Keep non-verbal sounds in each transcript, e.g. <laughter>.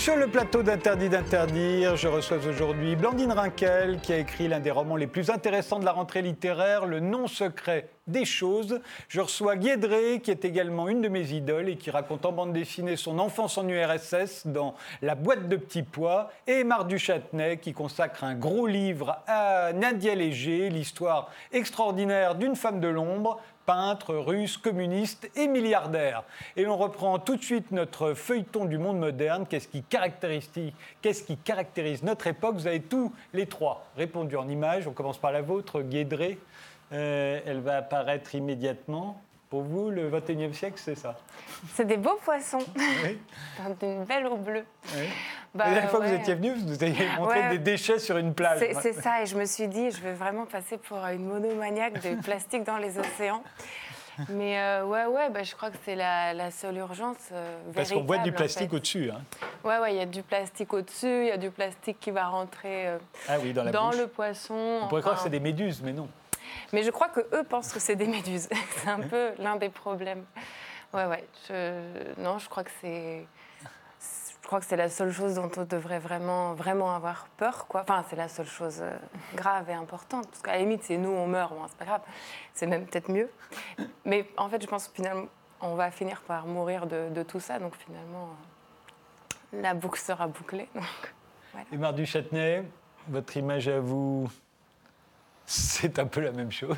Sur le plateau d'Interdit d'interdire. Je reçois aujourd'hui Blandine Rinkel qui a écrit l'un des romans les plus intéressants de la rentrée littéraire, Le nom secret des choses. Je reçois Guédré qui est également une de mes idoles et qui raconte en bande dessinée son enfance en URSS dans La boîte de petits pois et Marc Duchâtenay qui consacre un gros livre à Nadia Léger, l'histoire extraordinaire d'une femme de l'ombre peintre, russe, communiste et milliardaire. Et l'on reprend tout de suite notre feuilleton du monde moderne. Qu'est-ce qui qu'est-ce qui caractérise notre époque? Vous avez tous les trois répondu en images. On commence par la vôtre, Guédré. Euh, elle va apparaître immédiatement. Pour vous, le 21e siècle, c'est ça C'est des beaux poissons. Oui. <laughs> Une belle eau bleue. Oui. Bah, la dernière fois que vous étiez venu, vous nous avez montré des déchets sur une plage. C'est ça, et je me suis dit, je vais vraiment passer pour une monomaniaque de <laughs> plastique dans les océans. Mais euh, ouais, ouais, bah, je crois que c'est la, seule urgence. Euh, Parce qu'on voit du plastique au-dessus. Hein. Ouais, ouais, il y a du plastique au-dessus, il y a du plastique qui va rentrer euh, ah oui, dans, la dans le poisson. On pourrait croire que c'est des méduses, mais non. Mais je crois que eux pensent que c'est des méduses. <laughs> c'est un peu l'un des problèmes. Ouais, ouais. Non, je crois que c'est. Je crois que c'est la seule chose dont on devrait vraiment, vraiment avoir peur, quoi. Enfin, c'est la seule chose euh, grave et importante. Parce qu'à la limite, c'est nous, on meurt, c'est pas grave. C'est même peut-être mieux. Mais en fait, je pense que finalement, on va finir par mourir de, tout ça. Donc finalement, la boucle sera bouclée. Donc, voilà. Et Marc Duchâtenay, votre image à vous c'est un peu la même chose.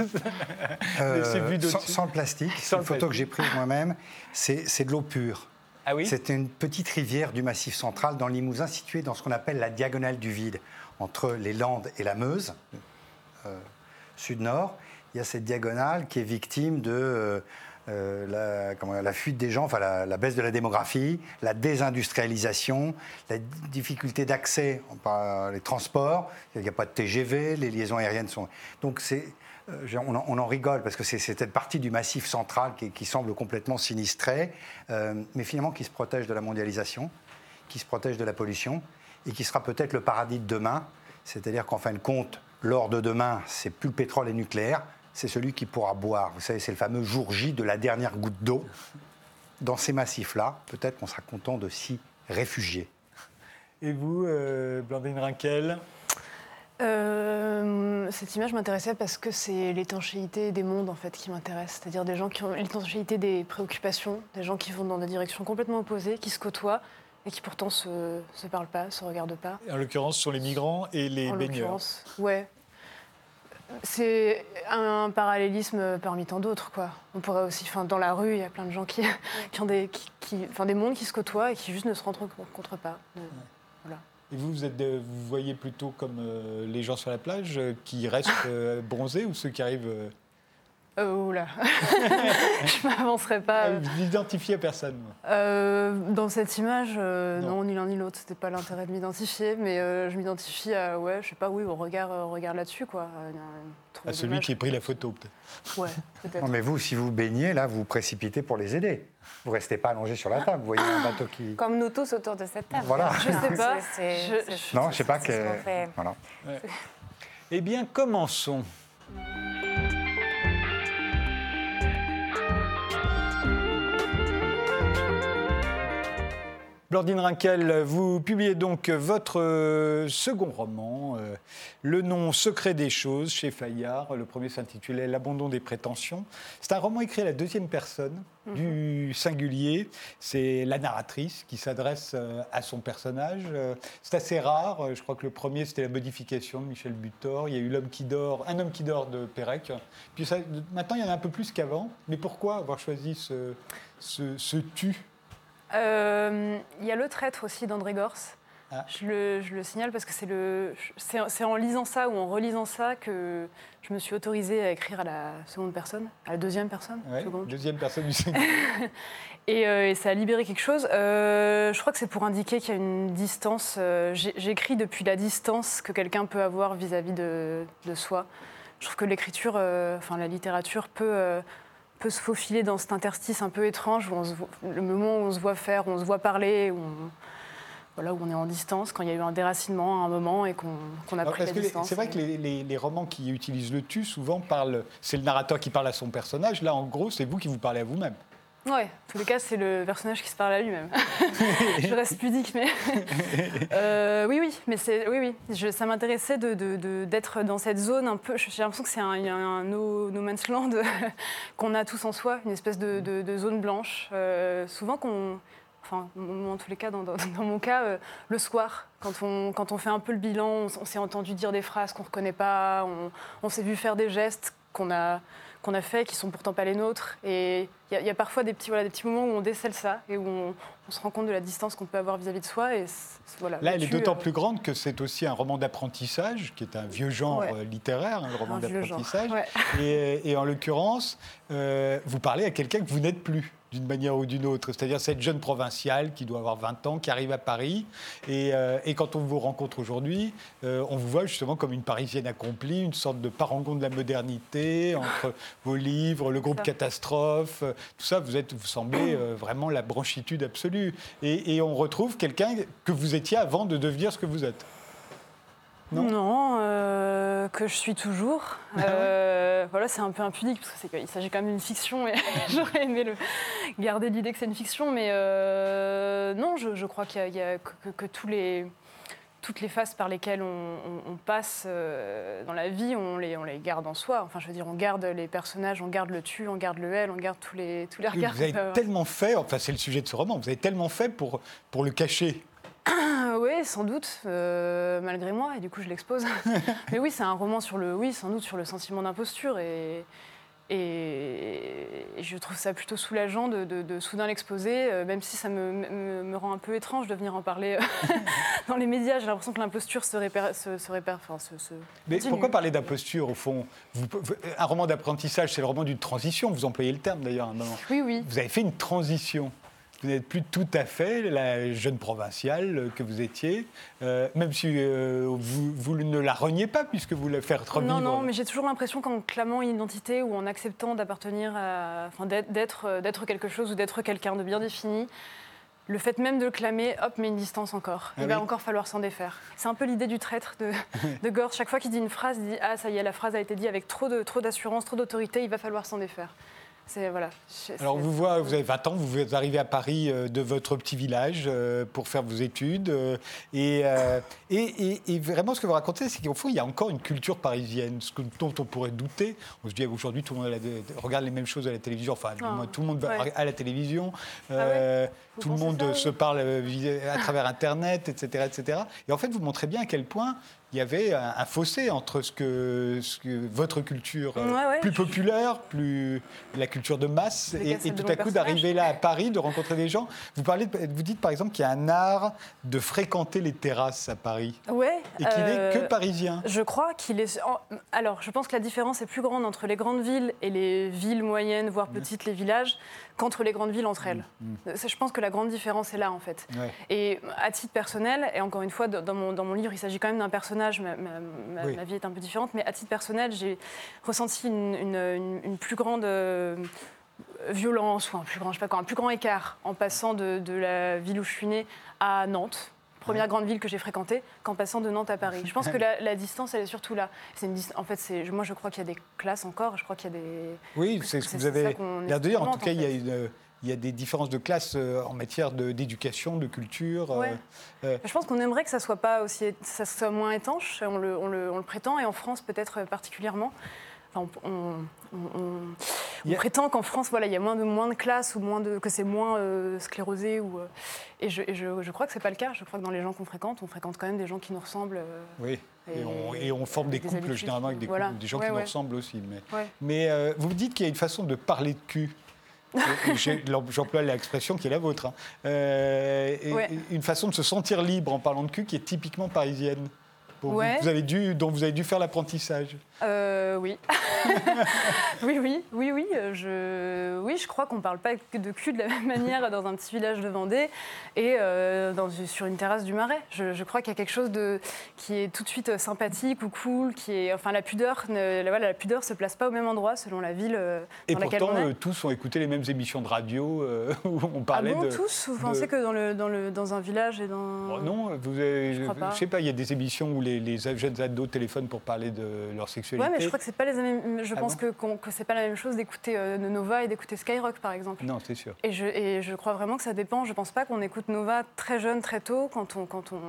Euh, sans, le plastique, c'est une photo que j'ai prise moi-même, c'est de l'eau pure. Ah oui C'est une petite rivière du Massif central dans le Limousin, située dans ce qu'on appelle la diagonale du vide, entre les Landes et la Meuse, euh, sud-nord. Il y a cette diagonale qui est victime de euh, euh, la, fuite des gens, enfin la, baisse de la démographie, la désindustrialisation, la difficulté d'accès par les transports. Il n'y a pas de TGV, les liaisons aériennes sont. Donc c'est, euh, on, en rigole parce que c'est cette partie du massif central qui, semble complètement sinistrée, euh, mais finalement qui se protège de la mondialisation, qui se protège de la pollution et qui sera peut-être le paradis de demain. C'est-à-dire qu'en fin de compte, l'or de demain, c'est plus le pétrole et le nucléaire, c'est celui qui pourra boire. Vous savez, c'est le fameux jour J de la dernière goutte d'eau. Dans ces massifs-là, peut-être qu'on sera content de s'y réfugier. Et vous, euh, Blandine Rinkel? Euh, cette image m'intéressait parce que c'est l'étanchéité des mondes en fait qui m'intéresse, c'est-à-dire des gens qui ont l'étanchéité des préoccupations, des gens qui vont dans des directions complètement opposées, qui se côtoient et qui pourtant se, se parlent pas, se regardent pas. En l'occurrence, sur les migrants et les en baigneurs. Ouais, c'est un parallélisme parmi tant d'autres, quoi. On pourrait aussi, enfin, dans la rue, il y a plein de gens qui, ont des, qui, enfin, des mondes qui se côtoient et qui juste ne se rencontrent pas. Voilà. Et vous, vous, êtes, vous voyez plutôt comme euh, les gens sur la plage euh, qui restent <laughs> euh, bronzés ou ceux qui arrivent euh, oula, <laughs> je m'avancerai pas. Ah, vous n'identifiez personne euh, Dans cette image, euh, non. ni l'un ni l'autre. C'était pas l'intérêt de m'identifier, mais je m'identifie à, ouais, je sais pas, oui, au regard, regard là-dessus, quoi. à celui qui a pris la photo, peut-être. Ouais, peut-être. Non, mais vous, si vous baignez, là, vous vous précipitez pour les aider. Vous restez pas allongé sur la table. Vous voyez un bateau qui. Comme nous tous autour de cette table. Voilà. Je sais pas. non, je sais pas que. Voilà. Eh bien, commençons. Blandine Rinkel, vous publiez donc votre euh, second roman, euh, Le nom secret des choses, chez Fayard. Le premier s'intitulait L'abandon des prétentions. C'est un roman écrit à la deuxième personne, mhm. du singulier. C'est la narratrice qui s'adresse euh, à son personnage. C'est assez rare. Je crois que le premier, c'était La modification de Michel Butor. Il y a eu L'homme qui dort, Un homme qui dort de Pérec. Puis maintenant, il y en a un peu plus qu'avant. Mais pourquoi avoir choisi ce, ce, ce tu? Euh, il y a Le Traître aussi d'André Gors. Ah. Je, le, signale parce que c'est, le, c'est, en lisant ça ou en relisant ça que je me suis autorisée à écrire à la seconde personne, à la deuxième personne. Deuxième personne du <laughs> euh, et, ça a libéré quelque chose. Euh, je crois que c'est pour indiquer qu'il y a une distance. j'écris depuis la distance que quelqu'un peut avoir vis-à-vis de, de, soi. Je trouve que l'écriture, enfin la littérature peut peut se faufiler dans cet interstice un peu étrange, où on se le moment où on se voit faire, où on se voit parler, où on, voilà, où on est en distance, quand il y a eu un déracinement à un moment et qu'on a pris la distance. C'est vrai que les, romans qui utilisent le tu, souvent parlent, c'est le narrateur qui parle à son personnage. Là, en gros, c'est vous qui vous parlez à vous-même. Ouais, en tous les cas, c'est le personnage qui se parle à lui-même. <laughs> je reste pudique, mais. <laughs> Euh, oui, oui, mais c'est. Oui, oui. Je- ça m'intéressait d'être de, dans cette zone un peu. J'ai l'impression que c'est un, no, no man's land <laughs> qu'on a tous en soi, une espèce de, zone blanche. Euh, souvent qu'on. Enfin, en tous les cas, dans, dans- dans mon cas, euh, le soir, quand on, quand on fait un peu le bilan, on, s'est entendu dire des phrases qu'on ne reconnaît pas, on, on s'est vu faire des gestes qu'on a, qu'on a fait qui sont pourtant pas les nôtres. Et il y, a- il y a parfois des petits, voilà, des petits moments où on décèle ça et où on, on se rend compte de la distance qu'on peut avoir vis-à-vis de soi. Et voilà, Là, elle est d'autant euh, plus grande que c'est aussi un roman d'apprentissage, qui est un vieux genre Ouais. euh, littéraire, hein, le roman d'apprentissage. Ouais. Et, et en l'occurrence, euh, vous parlez à quelqu'un que vous n'êtes plus d'une manière ou d'une autre, c'est-à-dire cette jeune provinciale qui doit avoir 20 ans, qui arrive à Paris, et, euh, et quand on vous rencontre aujourd'hui, euh, on vous voit justement comme une Parisienne accomplie, une sorte de parangon de la modernité, entre vos livres, le groupe. Catastrophe, euh, tout ça, vous, êtes, vous semblez euh, vraiment la branchitude absolue. Et, et on retrouve quelqu'un que vous étiez avant de devenir ce que vous êtes. Non Non, euh, que je suis toujours. Ah Euh, voilà, c'est un peu impudique parce qu'il s'agit quand même d'une fiction et <laughs> j'aurais aimé le, garder l'idée que c'est une fiction, mais euh, non, je, je crois qu'il y a, il y a que, que- que tous les, toutes les phases par lesquelles on, on- on passe euh, dans la vie, on les, on les garde en soi. Enfin, je veux dire, on garde les personnages, on garde le tu, on garde le elle, on garde tous les, tous les regards. Vous avez tellement fait, enfin c'est le sujet de ce roman, vous avez tellement fait pour, pour le cacher. Oui, sans doute, euh, malgré moi, et du coup je l'expose. <laughs> Mais oui, c'est un roman sur le, oui, sans doute sur le sentiment d'imposture, et, et, et je trouve ça plutôt soulageant de, de- de soudain l'exposer, euh, même si ça me, me- me rend un peu étrange de venir en parler <laughs> euh, dans les médias. J'ai l'impression que l'imposture se répère, se, se répère, enfin, se, se Mais pourquoi parler d'imposture au fond? Vous- Un roman d'apprentissage, c'est le roman d'une transition, vous employez le terme d'ailleurs. à un moment. Oui, oui. Vous avez fait une transition. Vous n'êtes plus tout à fait la jeune provinciale que vous étiez, euh, même si euh, vous, vous ne la reniez pas puisque vous la faites revivre. Non, non, mais j'ai toujours l'impression qu'en clamant une identité ou en acceptant d'appartenir. Enfin, d'être- d'être euh, d'être quelque chose ou d'être quelqu'un de bien défini, le fait même de le clamer, hop, met une distance encore. Ah il va encore falloir s'en défaire. C'est un peu l'idée du traître de, <laughs> de Gortz. Chaque fois qu'il dit une phrase, il dit Ah, ça y est, la phrase a été dite avec trop de- trop d'assurance, trop d'autorité, il va falloir s'en défaire. Voilà. Alors vous, voit, vous avez 20 ans, vous arrivez à Paris euh, de votre petit village euh, pour faire vos études. euh, et, et, et- et vraiment ce que vous racontez, c'est qu'au fond, il y a encore une culture parisienne, ce que- dont on pourrait douter. On se dit aujourd'hui, tout le monde regarde les mêmes choses à la télévision, enfin, Ah, tout le monde va ouais. à la télévision. ouais? Vous tout le monde ça, oui? se parle à travers Internet, etc., etc. Et en fait, vous montrez bien à quel point il y avait un, un fossé entre ce que, ce que votre culture euh, Ouais, ouais, plus populaire, plus la culture de masse, et, tout à coup d'arriver là à Paris, de rencontrer des gens. Vous, parlez vous dites par exemple qu'il y a un art de fréquenter les terrasses à Paris Ouais. et qu'il n'est euh, que parisien. Je crois qu'il est. Alors, je pense que la différence est plus grande entre les grandes villes et les villes moyennes, voire petites, les villages, qu'entre les grandes villes entre elles. Ça, Je pense que la grande différence est là, en fait. Ouais. Et à titre personnel, et encore une fois, dans mon, dans mon livre, il s'agit quand même d'un personnage, ma, ma- ma- Oui. ma vie est un peu différente, mais à titre personnel, j'ai ressenti une, une- une- une plus grande euh, violence, ou un plus grand, je sais pas quoi, un plus grand écart en passant de, de la ville où je suis née à Nantes. Première grande ville que j'ai fréquentée, qu'en passant de Nantes à Paris. Je pense que la, <laughs> la distance, elle est surtout là. C'est une en fait, c'est, moi, je crois qu'il y a des classes encore. Je crois qu'il y a des. Oui, c'est ce que vous avez l'air de dire. En tout cas, en il y a une. Il y a des différences de classe euh, en matière d'éducation, de, culture. euh, Ouais. euh, Je pense qu'on aimerait que ça soit pas aussi, ça soit moins étanche. On le, on le- on le prétend, et en France peut-être particulièrement. Enfin, on, a- prétend qu'en France, voilà, il y a moins de moins de classes ou moins de, que c'est moins euh, sclérosé ou. euh, et je, et je- je crois que c'est pas le cas. Je crois que dans les gens qu'on fréquente, on fréquente quand même des gens qui nous ressemblent. oui. Et, Et- on, et on forme des des couples habitudes généralement avec des, qui- voilà. couples- des gens Ouais, qui nous ressemblent aussi. Mais, ouais. mais euh, vous me dites qu'il y a une façon de parler de cul. J'ai- J'emploie l'expression qui est la vôtre. hein. Euh, Ouais. Une façon de se sentir libre en parlant de cul qui est typiquement parisienne. Pour vous, Ouais. vous avez dû, dont vous avez dû faire l'apprentissage. Euh, oui. <laughs> oui, oui, oui, oui. euh, Je, oui, je crois qu'on ne parle pas que de cul de la même manière dans un petit village de Vendée et euh, dans, sur une terrasse du Marais. Je, je crois qu'il y a quelque chose de, qui est tout de suite sympathique ou cool, qui est, enfin, la pudeur, ne, la, voilà, la pudeur se place pas au même endroit selon la ville Et laquelle pourtant, on est. tous ont écouté les mêmes émissions de radio euh, <laughs> où on ah parlait bon, de. tous Vous de- pensez que dans, le, dans, le, dans un village et dans... Oh non, vous avez, Je pas. sais pas, il y a des émissions où les, les, les jeunes ados téléphonent pour parler de leur sexualité. Ouais, mais je crois que c'est pas les mêmes. Je Ah pense bon que, c'est pas la même chose d'écouter euh, Nova et d'écouter Skyrock, par exemple. Non, c'est sûr. Et je, et je crois vraiment que ça dépend. Je pense pas qu'on écoute Nova très jeune, très tôt, quand on, quand on.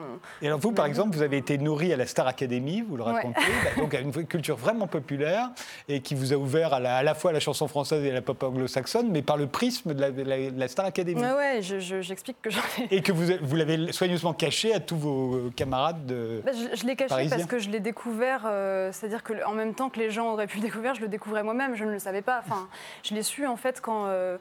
Et alors vous, par exemple, vous avez été nourri à la Star Academy, vous le Ouais. racontez, bah, donc à une culture vraiment populaire et qui vous a ouvert à la, à la fois à la chanson française et à la pop anglo-saxonne, mais par le prisme de la, de la- de la Star Academy. Ouais, ouais, je- je- j'explique que j'en ai. Et que vous, vous l'avez soigneusement caché à tous vos camarades de... Bah, je je l'ai caché Parisien. parce que je l'ai découvert, euh, c'est-à-dire que en même temps que les gens auraient pu le découvrir, je le découvrais moi-même, je ne le savais pas. Enfin, je l'ai su en fait quand, euh,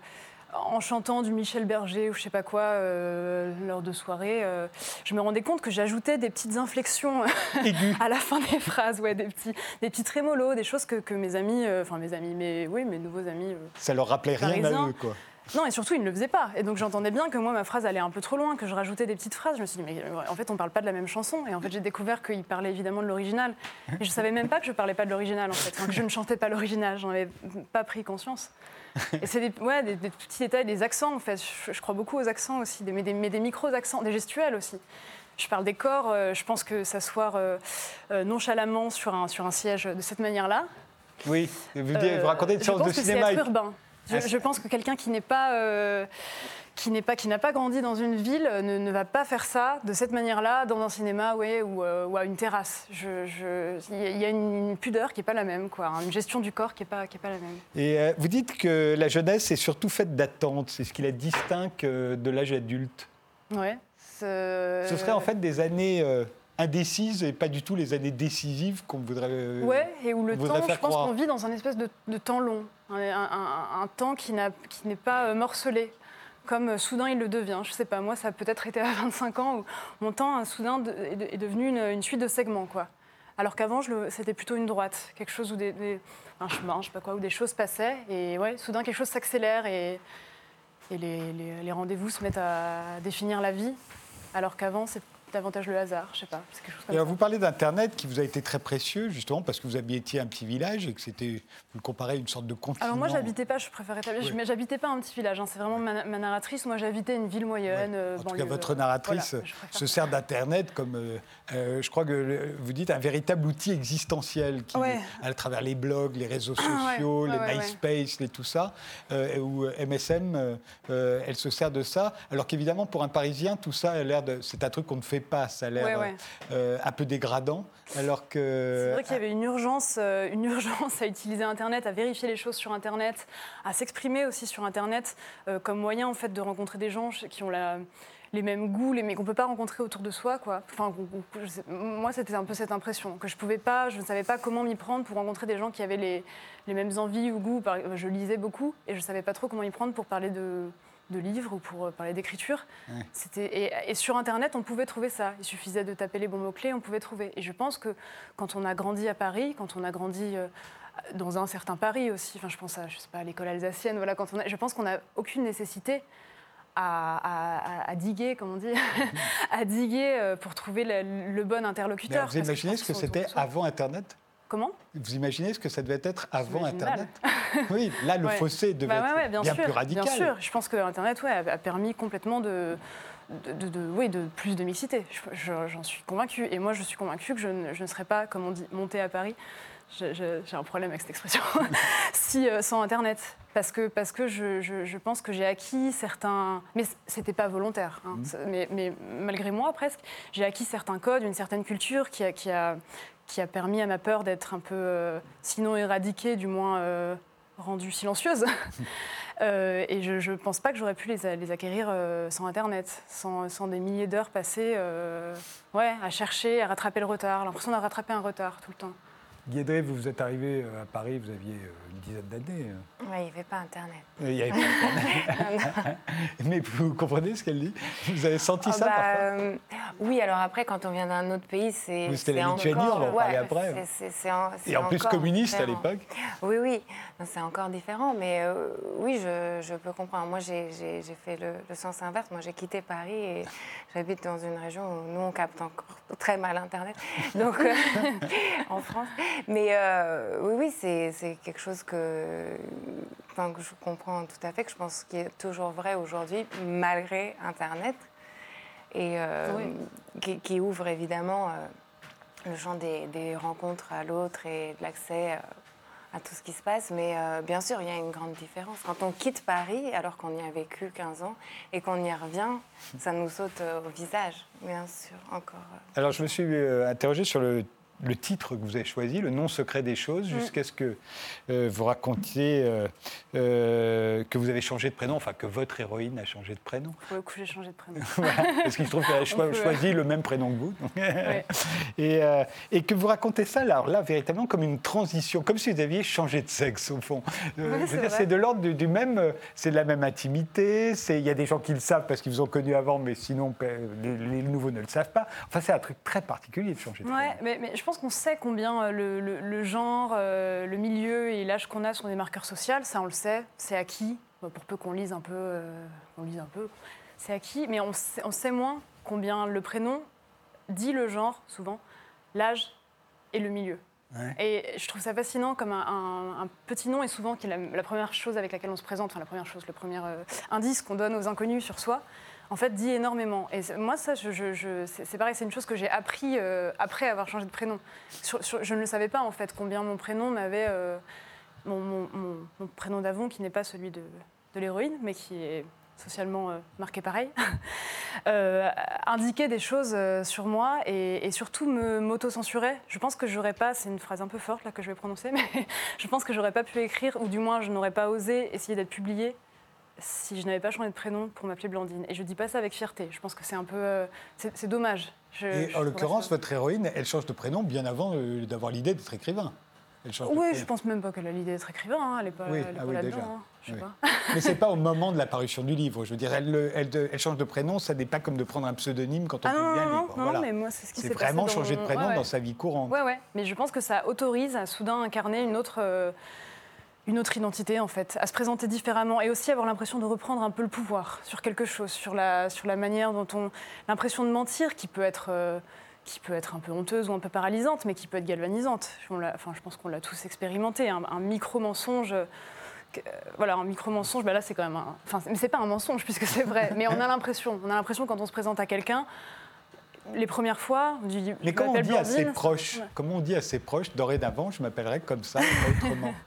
en chantant du Michel Berger ou je sais pas quoi euh, lors de soirées, euh, je me rendais compte que j'ajoutais des petites inflexions <laughs> à la fin des phrases, ouais, des petits, des petits trémolos, des choses que, que mes amis, euh, enfin mes amis, mais oui, mes nouveaux amis. Ça leur rappelait rien à eux, quoi. Non, et surtout, ils ne le faisaient pas. Et donc, j'entendais bien que moi, ma phrase allait un peu trop loin, que je rajoutais des petites phrases. Je me suis dit, mais euh, en fait, on ne parle pas de la même chanson. Et en fait, j'ai découvert qu'il parlait évidemment de l'original. Et je ne savais même pas que je parlais pas de l'original, en fait. Enfin, que je ne chantais pas l'original. J'en avais pas pris conscience. Et c'est des, ouais, des, des petits détails, des accents, en fait. Je, je crois beaucoup aux accents aussi, mais des, mais des micros-accents, des gestuels aussi. Je parle des corps, euh, je pense que s'asseoir euh, euh, nonchalamment sur un, sur un siège de cette manière-là, Oui, vous, vous racontez une pense de cinéma. urbain. Je, pense que quelqu'un qui n'est pas, euh, qui n'est pas, qui n'a pas grandi dans une ville euh, ne, ne va pas faire ça de cette manière-là dans un cinéma, ouais, ou, euh, ou à une terrasse. Il y a- une, une pudeur qui n'est pas la même, quoi, une gestion du corps qui n'est pas, qui est pas la même. Et euh, vous dites que la jeunesse est surtout faite d'attentes. C'est ce qui la distingue de l'âge adulte. Ouais. Ce serait en fait des années indécises et pas du tout les années décisives qu'on voudrait. euh, Ouais, et où le temps, je pense qu'on vit dans un espèce de, de temps long, un, un- un- un temps qui n'est pas euh, morcelé, comme euh, soudain il le devient. Je sais pas, moi ça a peut-être été à <laughs> 25 ans où mon temps euh, soudain de- est, de- est devenu une, une suite de segments, quoi. Alors qu'avant c'était plutôt une droite, quelque chose où des, des- un chemin, je sais pas quoi, où des choses passaient, et ouais, soudain quelque chose s'accélère et, et les, les- les rendez-vous se mettent à définir la vie, alors qu'avant c'est davantage le hasard, je sais pas, c'est quelque chose comme Et alors, ça. vous parlez d'Internet qui vous a été très précieux, justement, parce que vous habitiez un petit village et que c'était, vous le comparez à une sorte de continent. Alors moi, j'habitais pas, je préfère établir, Oui. mais j'habitais pas un petit village. hein, c'est vraiment ma, ma narratrice. Moi, j'habitais une ville moyenne. euh, En tout cas, banlieue, votre euh, narratrice voilà, se sert d'Internet comme, euh, euh, je crois que vous dites, un véritable outil existentiel qui, Ouais. à travers les blogs, les réseaux Ah, sociaux, Ouais, les. MySpace, les tout ça, euh, ou MSM, elle se sert de ça. Alors qu'évidemment, pour un Parisien, tout ça a l'air de, c'est un truc qu'on ne fait pas. Ça a l'air Ouais, ouais. euh, un peu dégradant. Alors que C'est vrai qu'il y avait une urgence, euh, une <laughs> urgence à utiliser Internet, à vérifier les choses sur Internet, à s'exprimer aussi sur Internet euh, comme moyen en fait de rencontrer des gens qui ont la- les mêmes goûts, les, mais qu'on peut pas rencontrer autour de soi, quoi. Enfin, moi, c'était un peu cette impression que je pouvais pas, je ne savais pas comment m'y prendre pour rencontrer des gens qui avaient les, les mêmes envies ou goûts. Je lisais beaucoup et je savais pas trop comment y prendre pour parler de de livres ou pour euh, parler d'écriture. Ouais. C'était et, et sur Internet, on pouvait trouver ça. Il suffisait de taper les bons mots-clés, on pouvait trouver. Et je pense que quand on a grandi à Paris, quand on a grandi euh, dans un certain Paris aussi, enfin, je pense à, je sais pas, à l'école alsacienne, voilà, quand on a, je pense qu'on n'a aucune nécessité à, à- à- à diguer, comme on dit, <laughs> à diguer euh, pour trouver le, le bon interlocuteur. alors, vous imaginez ce que c'était avant Internet? Comment Vous imaginez ce que ça devait être avant Internet? Oui, là, le Ouais. fossé devait Bah être ouais, bien, bien sûr, plus radical. Bien sûr, je pense que Internet ouais, a permis complètement de, de, de- de- oui, de plus de mixité. Je- je- J'en suis convaincue. Et moi, je suis convaincue que je ne, je ne serais pas, comme on dit, montée à Paris. J'ai un problème avec cette expression. <laughs> si, euh, sans Internet. Parce que, parce que je, je- pense que j'ai acquis certains. Mais c'était pas volontaire. hein. C'est- Mais, mais malgré moi, presque, j'ai acquis certains codes, une certaine culture qui a, qui a, qui a permis à ma peur d'être un peu, euh, sinon éradiquée, du moins euh, rendue silencieuse. <laughs> Euh, et je ne pense pas que j'aurais pu les, acquérir euh, sans Internet, sans, sans des milliers d'heures passées euh, ouais, à chercher, à rattraper le retard, l'impression de rattraper un retard tout le temps. Guédré, vous vous êtes arrivé euh, à Paris, vous aviez euh, une dizaine d'années. euh. Ouais, il n'y avait pas Internet. Il y avait pas Internet. <laughs> Mais vous comprenez ce qu'elle dit? Vous avez senti Ah ça bah, parfois? euh, Oui, alors après, quand on vient d'un autre pays, c'est. Oui, c'était la Lituanie, on va en parler ouais, après. c'est- c'est en- Et en plus communiste à l'époque. Oui, oui, c'est encore différent, mais euh, oui, je, je peux comprendre. Moi, j'ai fait le, le sens inverse. Moi, j'ai quitté Paris et j'habite dans une région où nous, on capte encore très mal Internet, donc euh, <laughs> en France. Mais euh, oui, oui, c'est c'est quelque chose que, enfin, que je comprends tout à fait, que je pense qui est toujours vrai aujourd'hui, malgré Internet, et euh, Oui. qui, qui ouvre évidemment. euh, le champ des, des rencontres à l'autre et de l'accès euh, à tout ce qui se passe. Mais euh, bien sûr, il y a une grande différence. Quand on quitte Paris, alors qu'on y a vécu 15 ans, et qu'on y revient, ça nous saute au visage, bien sûr, encore. euh. Alors, je me suis euh, interrogé sur le, le titre que vous avez choisi, Le nom secret des choses, Mm. jusqu'à ce que euh, vous racontiez euh, euh, que vous avez changé de prénom, enfin que votre héroïne a changé de prénom. Pour le coup, j'ai changé de prénom. <laughs> Voilà, parce qu'il se trouve qu'elle a choisi le même prénom que vous. et, et que vous racontez ça, alors là, véritablement comme une transition, comme si vous aviez changé de sexe, au fond. Ouais, c'est de l'ordre du, du même, c'est de la même intimité, il y a des gens qui le savent parce qu'ils vous ont connu avant, mais sinon les, les nouveaux ne le savent pas. Enfin, c'est un truc très particulier de changer de Ouais, prénom. mais, mais je pense qu'on sait combien euh, le, le- le genre, euh, le milieu et l'âge qu'on a sont des marqueurs sociaux. Ça, on le sait. C'est acquis. Pour peu qu'on lise un peu, euh, on lise un peu. C'est acquis, mais on sait, on sait moins combien le prénom dit le genre, souvent, l'âge et le milieu. Ouais. Et je trouve ça fascinant comme un, un- un petit nom est souvent qui est la, la première chose avec laquelle on se présente, enfin la première chose, le premier euh, indice qu'on donne aux inconnus sur soi, en fait dit énormément. Et moi ça, c'est pareil, c'est une chose que j'ai appris euh, après avoir changé de prénom. Je ne le savais pas en fait combien mon prénom m'avait, euh, mon, prénom d'avant qui n'est pas celui de, l'héroïne, mais qui est socialement euh, marqué pareil, <laughs> indiquait des choses sur moi et, et surtout me m'auto-censurait. Je pense que j'aurais pas, c'est une phrase un peu forte là que je vais prononcer, <laughs> mais je pense que j'aurais pas pu écrire, ou du moins je n'aurais pas osé essayer d'être publiée si je n'avais pas changé de prénom pour m'appeler Blandine. Et je dis pas ça avec fierté. Je pense que c'est un peu, euh, c'est dommage. Je- Et je en l'occurrence, votre héroïne, elle change de prénom bien avant euh, d'avoir l'idée d'être écrivain. Elle change de Oui, prénom. je pense même pas qu'elle a l'idée d'être écrivain. hein. Elle pas, Oui, elle est ah pas oui, là-dedans. déjà. hein. Oui. Mais c'est pas au moment de la parution du livre. Je veux dire, elle, le- elle, de- elle change de prénom, ça n'est pas comme de prendre un pseudonyme quand on Ah publie non, un non, livre. non, Voilà. mais moi c'est ce qui C'est passé vraiment changer de prénom ouais, ouais. dans sa vie courante. Ouais, ouais. Mais je pense que ça autorise à soudain incarner une autre, euh, une autre identité, en fait, à se présenter différemment et aussi avoir l'impression de reprendre un peu le pouvoir sur quelque chose, sur la, sur la manière dont on. L'impression de mentir qui peut être. euh, qui peut être un peu honteuse ou un peu paralysante, mais qui peut être galvanisante. On enfin, je pense qu'on l'a tous expérimenté. Un, un micro-mensonge, euh, voilà, un micro-mensonge, bah là, c'est quand même un... Enfin, mais c'est pas un mensonge, puisque c'est vrai. Mais on a l'impression, on a l'impression quand on se présente à quelqu'un, les premières fois, on dit... Mais comment on dit à ses proches? ouais. Comment on dit à ses proches Dorénavant, je m'appellerai comme ça, pas autrement? <laughs>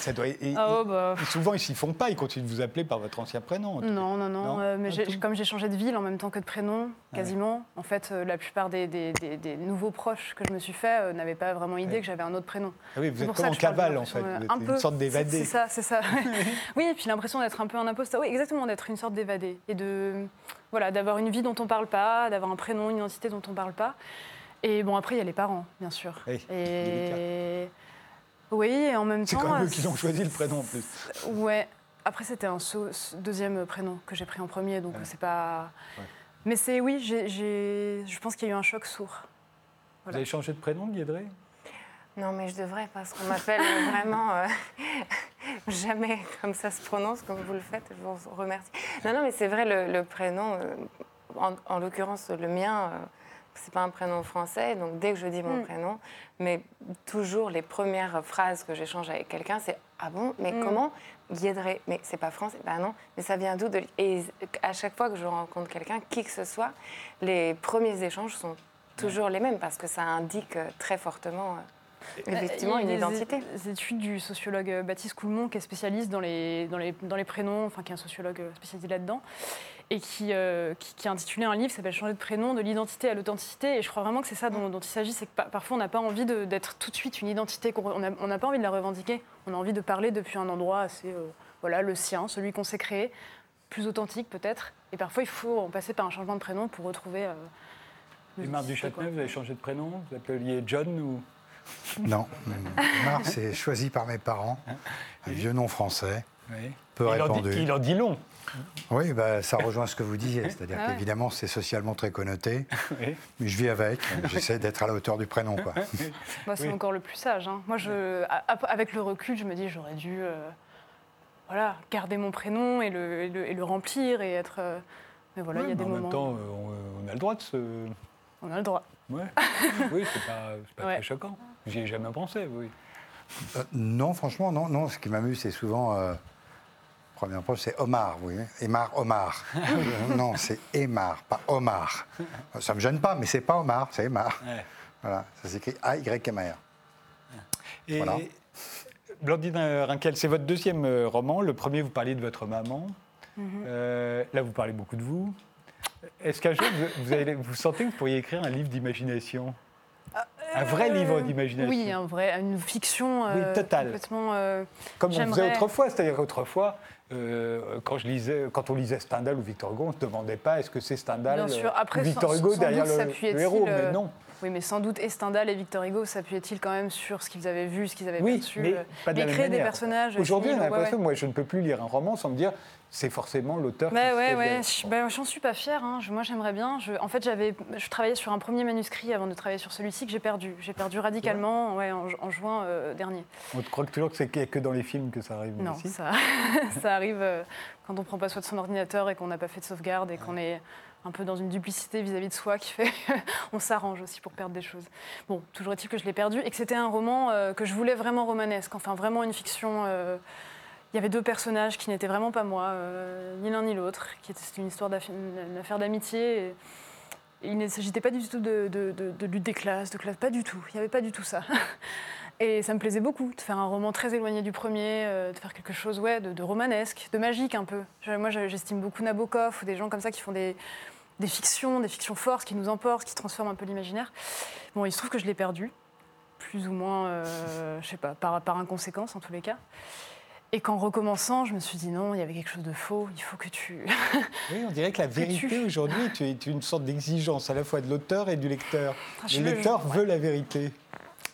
ça doit. et- Oh, bah, et souvent, ils s'y font pas. Ils continuent de vous appeler par votre ancien prénom. Non, non, non. Non, euh, mais comme j'ai changé de ville en même temps que de prénom, quasiment, en fait, euh, la plupart des, des- des- des nouveaux proches que je me suis fait euh, n'avaient pas vraiment idée Ouais. que j'avais un autre prénom. Ah oui, vous êtes comme ça en cavale, en fait. Vous êtes un peu. une sorte d'évadé. C'est ça, c'est ça. <laughs> oui, et puis l'impression d'être un peu un imposteur. Oui, exactement, d'être une sorte d'évadé. Et de. Voilà, d'avoir une vie dont on parle pas, d'avoir un prénom, une identité dont on parle pas. Et bon, après, il y a les parents, bien sûr. Oui, et. Oui, et en même C'est temps. quand même eux euh, qui ont choisi le prénom en plus. Ouais. Après, c'était un deuxième prénom que j'ai pris en premier, donc Ouais. c'est pas. Ouais. Mais c'est oui, j'ai- j'ai- je pense qu'il y a eu un choc sourd. Vous avez changé de prénom, Guédré? Non, mais je devrais parce qu'on m'appelle <laughs> vraiment euh, <laughs> jamais comme ça se prononce, comme vous le faites. Je vous remercie. Non, non, mais c'est vrai, le, le prénom, euh, en, en l'occurrence le mien, euh, c'est pas un prénom français, donc dès que je dis mon Mm. prénom, mais toujours les premières phrases que j'échange avec quelqu'un, c'est ah bon, mais Mm. comment? Guédré Mais c'est pas français. Ben non, mais ça vient d'où de... Et à chaque fois que je rencontre quelqu'un, qui que ce soit, les premiers échanges sont toujours les mêmes parce que ça indique euh, très fortement. euh, Effectivement, Il y a une identité. des études du sociologue euh, Baptiste Coulmont, qui est spécialiste dans les, dans les, dans les prénoms, enfin qui est un sociologue euh, spécialisé là-dedans, et qui, euh, qui, qui a intitulé un livre qui s'appelle Changer de prénom, de l'identité à l'authenticité. Et je crois vraiment que c'est ça dont, dont il s'agit, c'est que pa- parfois on n'a pas envie d'être tout de suite une identité, qu'on- on n'a pas envie de la revendiquer, on a envie de parler depuis un endroit assez, euh, voilà, le sien, celui qu'on s'est créé, plus authentique peut-être. Et parfois il faut passer par un changement de prénom pour retrouver. Euh, Et Marc quoi. Duchâtelet, vous avez changé de prénom? Vous appeliez John ou? Non. <laughs> Mar, c'est choisi par mes parents. Un vieux nom français, Oui. peu il, en répandu. dit, il en dit long. Oui, bah, ça rejoint ce que vous disiez. <laughs> C'est-à-dire Ah ouais. qu'évidemment, c'est socialement très connoté. <laughs> Oui. Mais je vis avec. J'essaie d'être à la hauteur du prénom. Quoi. <laughs> Moi, c'est Oui. encore le plus sage. hein. Moi, je, avec le recul, je me dis j'aurais dû euh, voilà, garder mon prénom et le, et le- et le remplir et être. euh, mais voilà, il y a des mais en moments. même temps, euh, on, on a le droit de se. On a le droit. Ouais. oui, c'est pas, c'est pas Ouais. très choquant. J'y ai jamais pensé, oui. Euh, non, franchement, non. non. Ce qui m'amuse, c'est souvent. Euh, première preuve, c'est Omar, oui. Emar, Omar. Euh, <laughs> non, c'est Emar, pas Omar. Ça me gêne pas, mais c'est pas Omar, c'est. Ouais. Voilà, ça s'écrit A-Y-M-A-R. Et Voilà. Blandine Rinkel, c'est votre deuxième euh, roman. Le premier, vous parliez de votre maman. Mhm. Euh, là, vous parlez beaucoup de vous. Est-ce qu'un jour, vous, vous, allez- vous sentez que vous pourriez écrire un livre d'imagination? Un vrai Euh, livre d'imagination Oui, un vrai, une fiction Oui, euh, totale. complètement. euh, Comme on faisait autrefois, c'est-à-dire autrefois, euh, quand, je lisais, quand on lisait Stendhal ou Victor Hugo, on ne se demandait pas est-ce que c'est Stendhal Bien sûr. Après, ou Victor Hugo sans derrière le, héros, mais non. Oui, mais sans doute et Stendhal et Victor Hugo s'appuyaient-ils quand même sur ce qu'ils avaient vu, ce qu'ils avaient Oui, perçu. mais euh, pas de la même des personnages. Aujourd'hui, on a civiles, ouais, l'impression, ouais. moi, je ne peux plus lire un roman sans me dire c'est forcément l'auteur Bah qui ouais, ouais, je- bah, j'en suis pas fière. hein. Je- moi, j'aimerais bien. Je- en fait, j'avais, je travaillais sur un premier manuscrit avant de travailler sur celui-ci que j'ai perdu. J'ai perdu radicalement ouais, en, en juin euh, dernier. On te croit toujours que c'est que dans les films que ça arrive Non, ça, <laughs> ça arrive euh, quand on prend pas soin de son ordinateur et qu'on n'a pas fait de sauvegarde et qu'on est un peu dans une duplicité vis-à-vis de soi qui fait <laughs> on s'arrange aussi pour perdre des choses. Bon, toujours est-il que je l'ai perdu et que c'était un roman euh, que je voulais vraiment romanesque, enfin vraiment une fiction. euh, il y avait deux personnages qui n'étaient vraiment pas moi, euh, ni l'un ni l'autre, qui était c'était une histoire d'affi- une affaire d'amitié. et- il ne s'agissait pas du tout de- de lutte des classes, de classe, pas du tout. Il n'y avait pas du tout ça. <laughs> Et ça me plaisait beaucoup de faire un roman très éloigné du premier, euh, de faire quelque chose ouais, de, de romanesque, de magique un peu. Moi, je- j'estime beaucoup Nabokov ou des gens comme ça qui font des, des fictions, des fictions fortes, qui nous emportent, qui transforment un peu l'imaginaire. Bon, il se trouve que je l'ai perdu, plus ou moins, euh, je sais pas, par, par inconséquence en tous les cas. Et qu'en recommençant, je me suis dit non, il y avait quelque chose de faux, il faut que tu... <laughs> Oui, on dirait que la vérité tu- aujourd'hui est une sorte d'exigence à la fois de l'auteur et du lecteur. Ah, Le lecteur veut la vérité.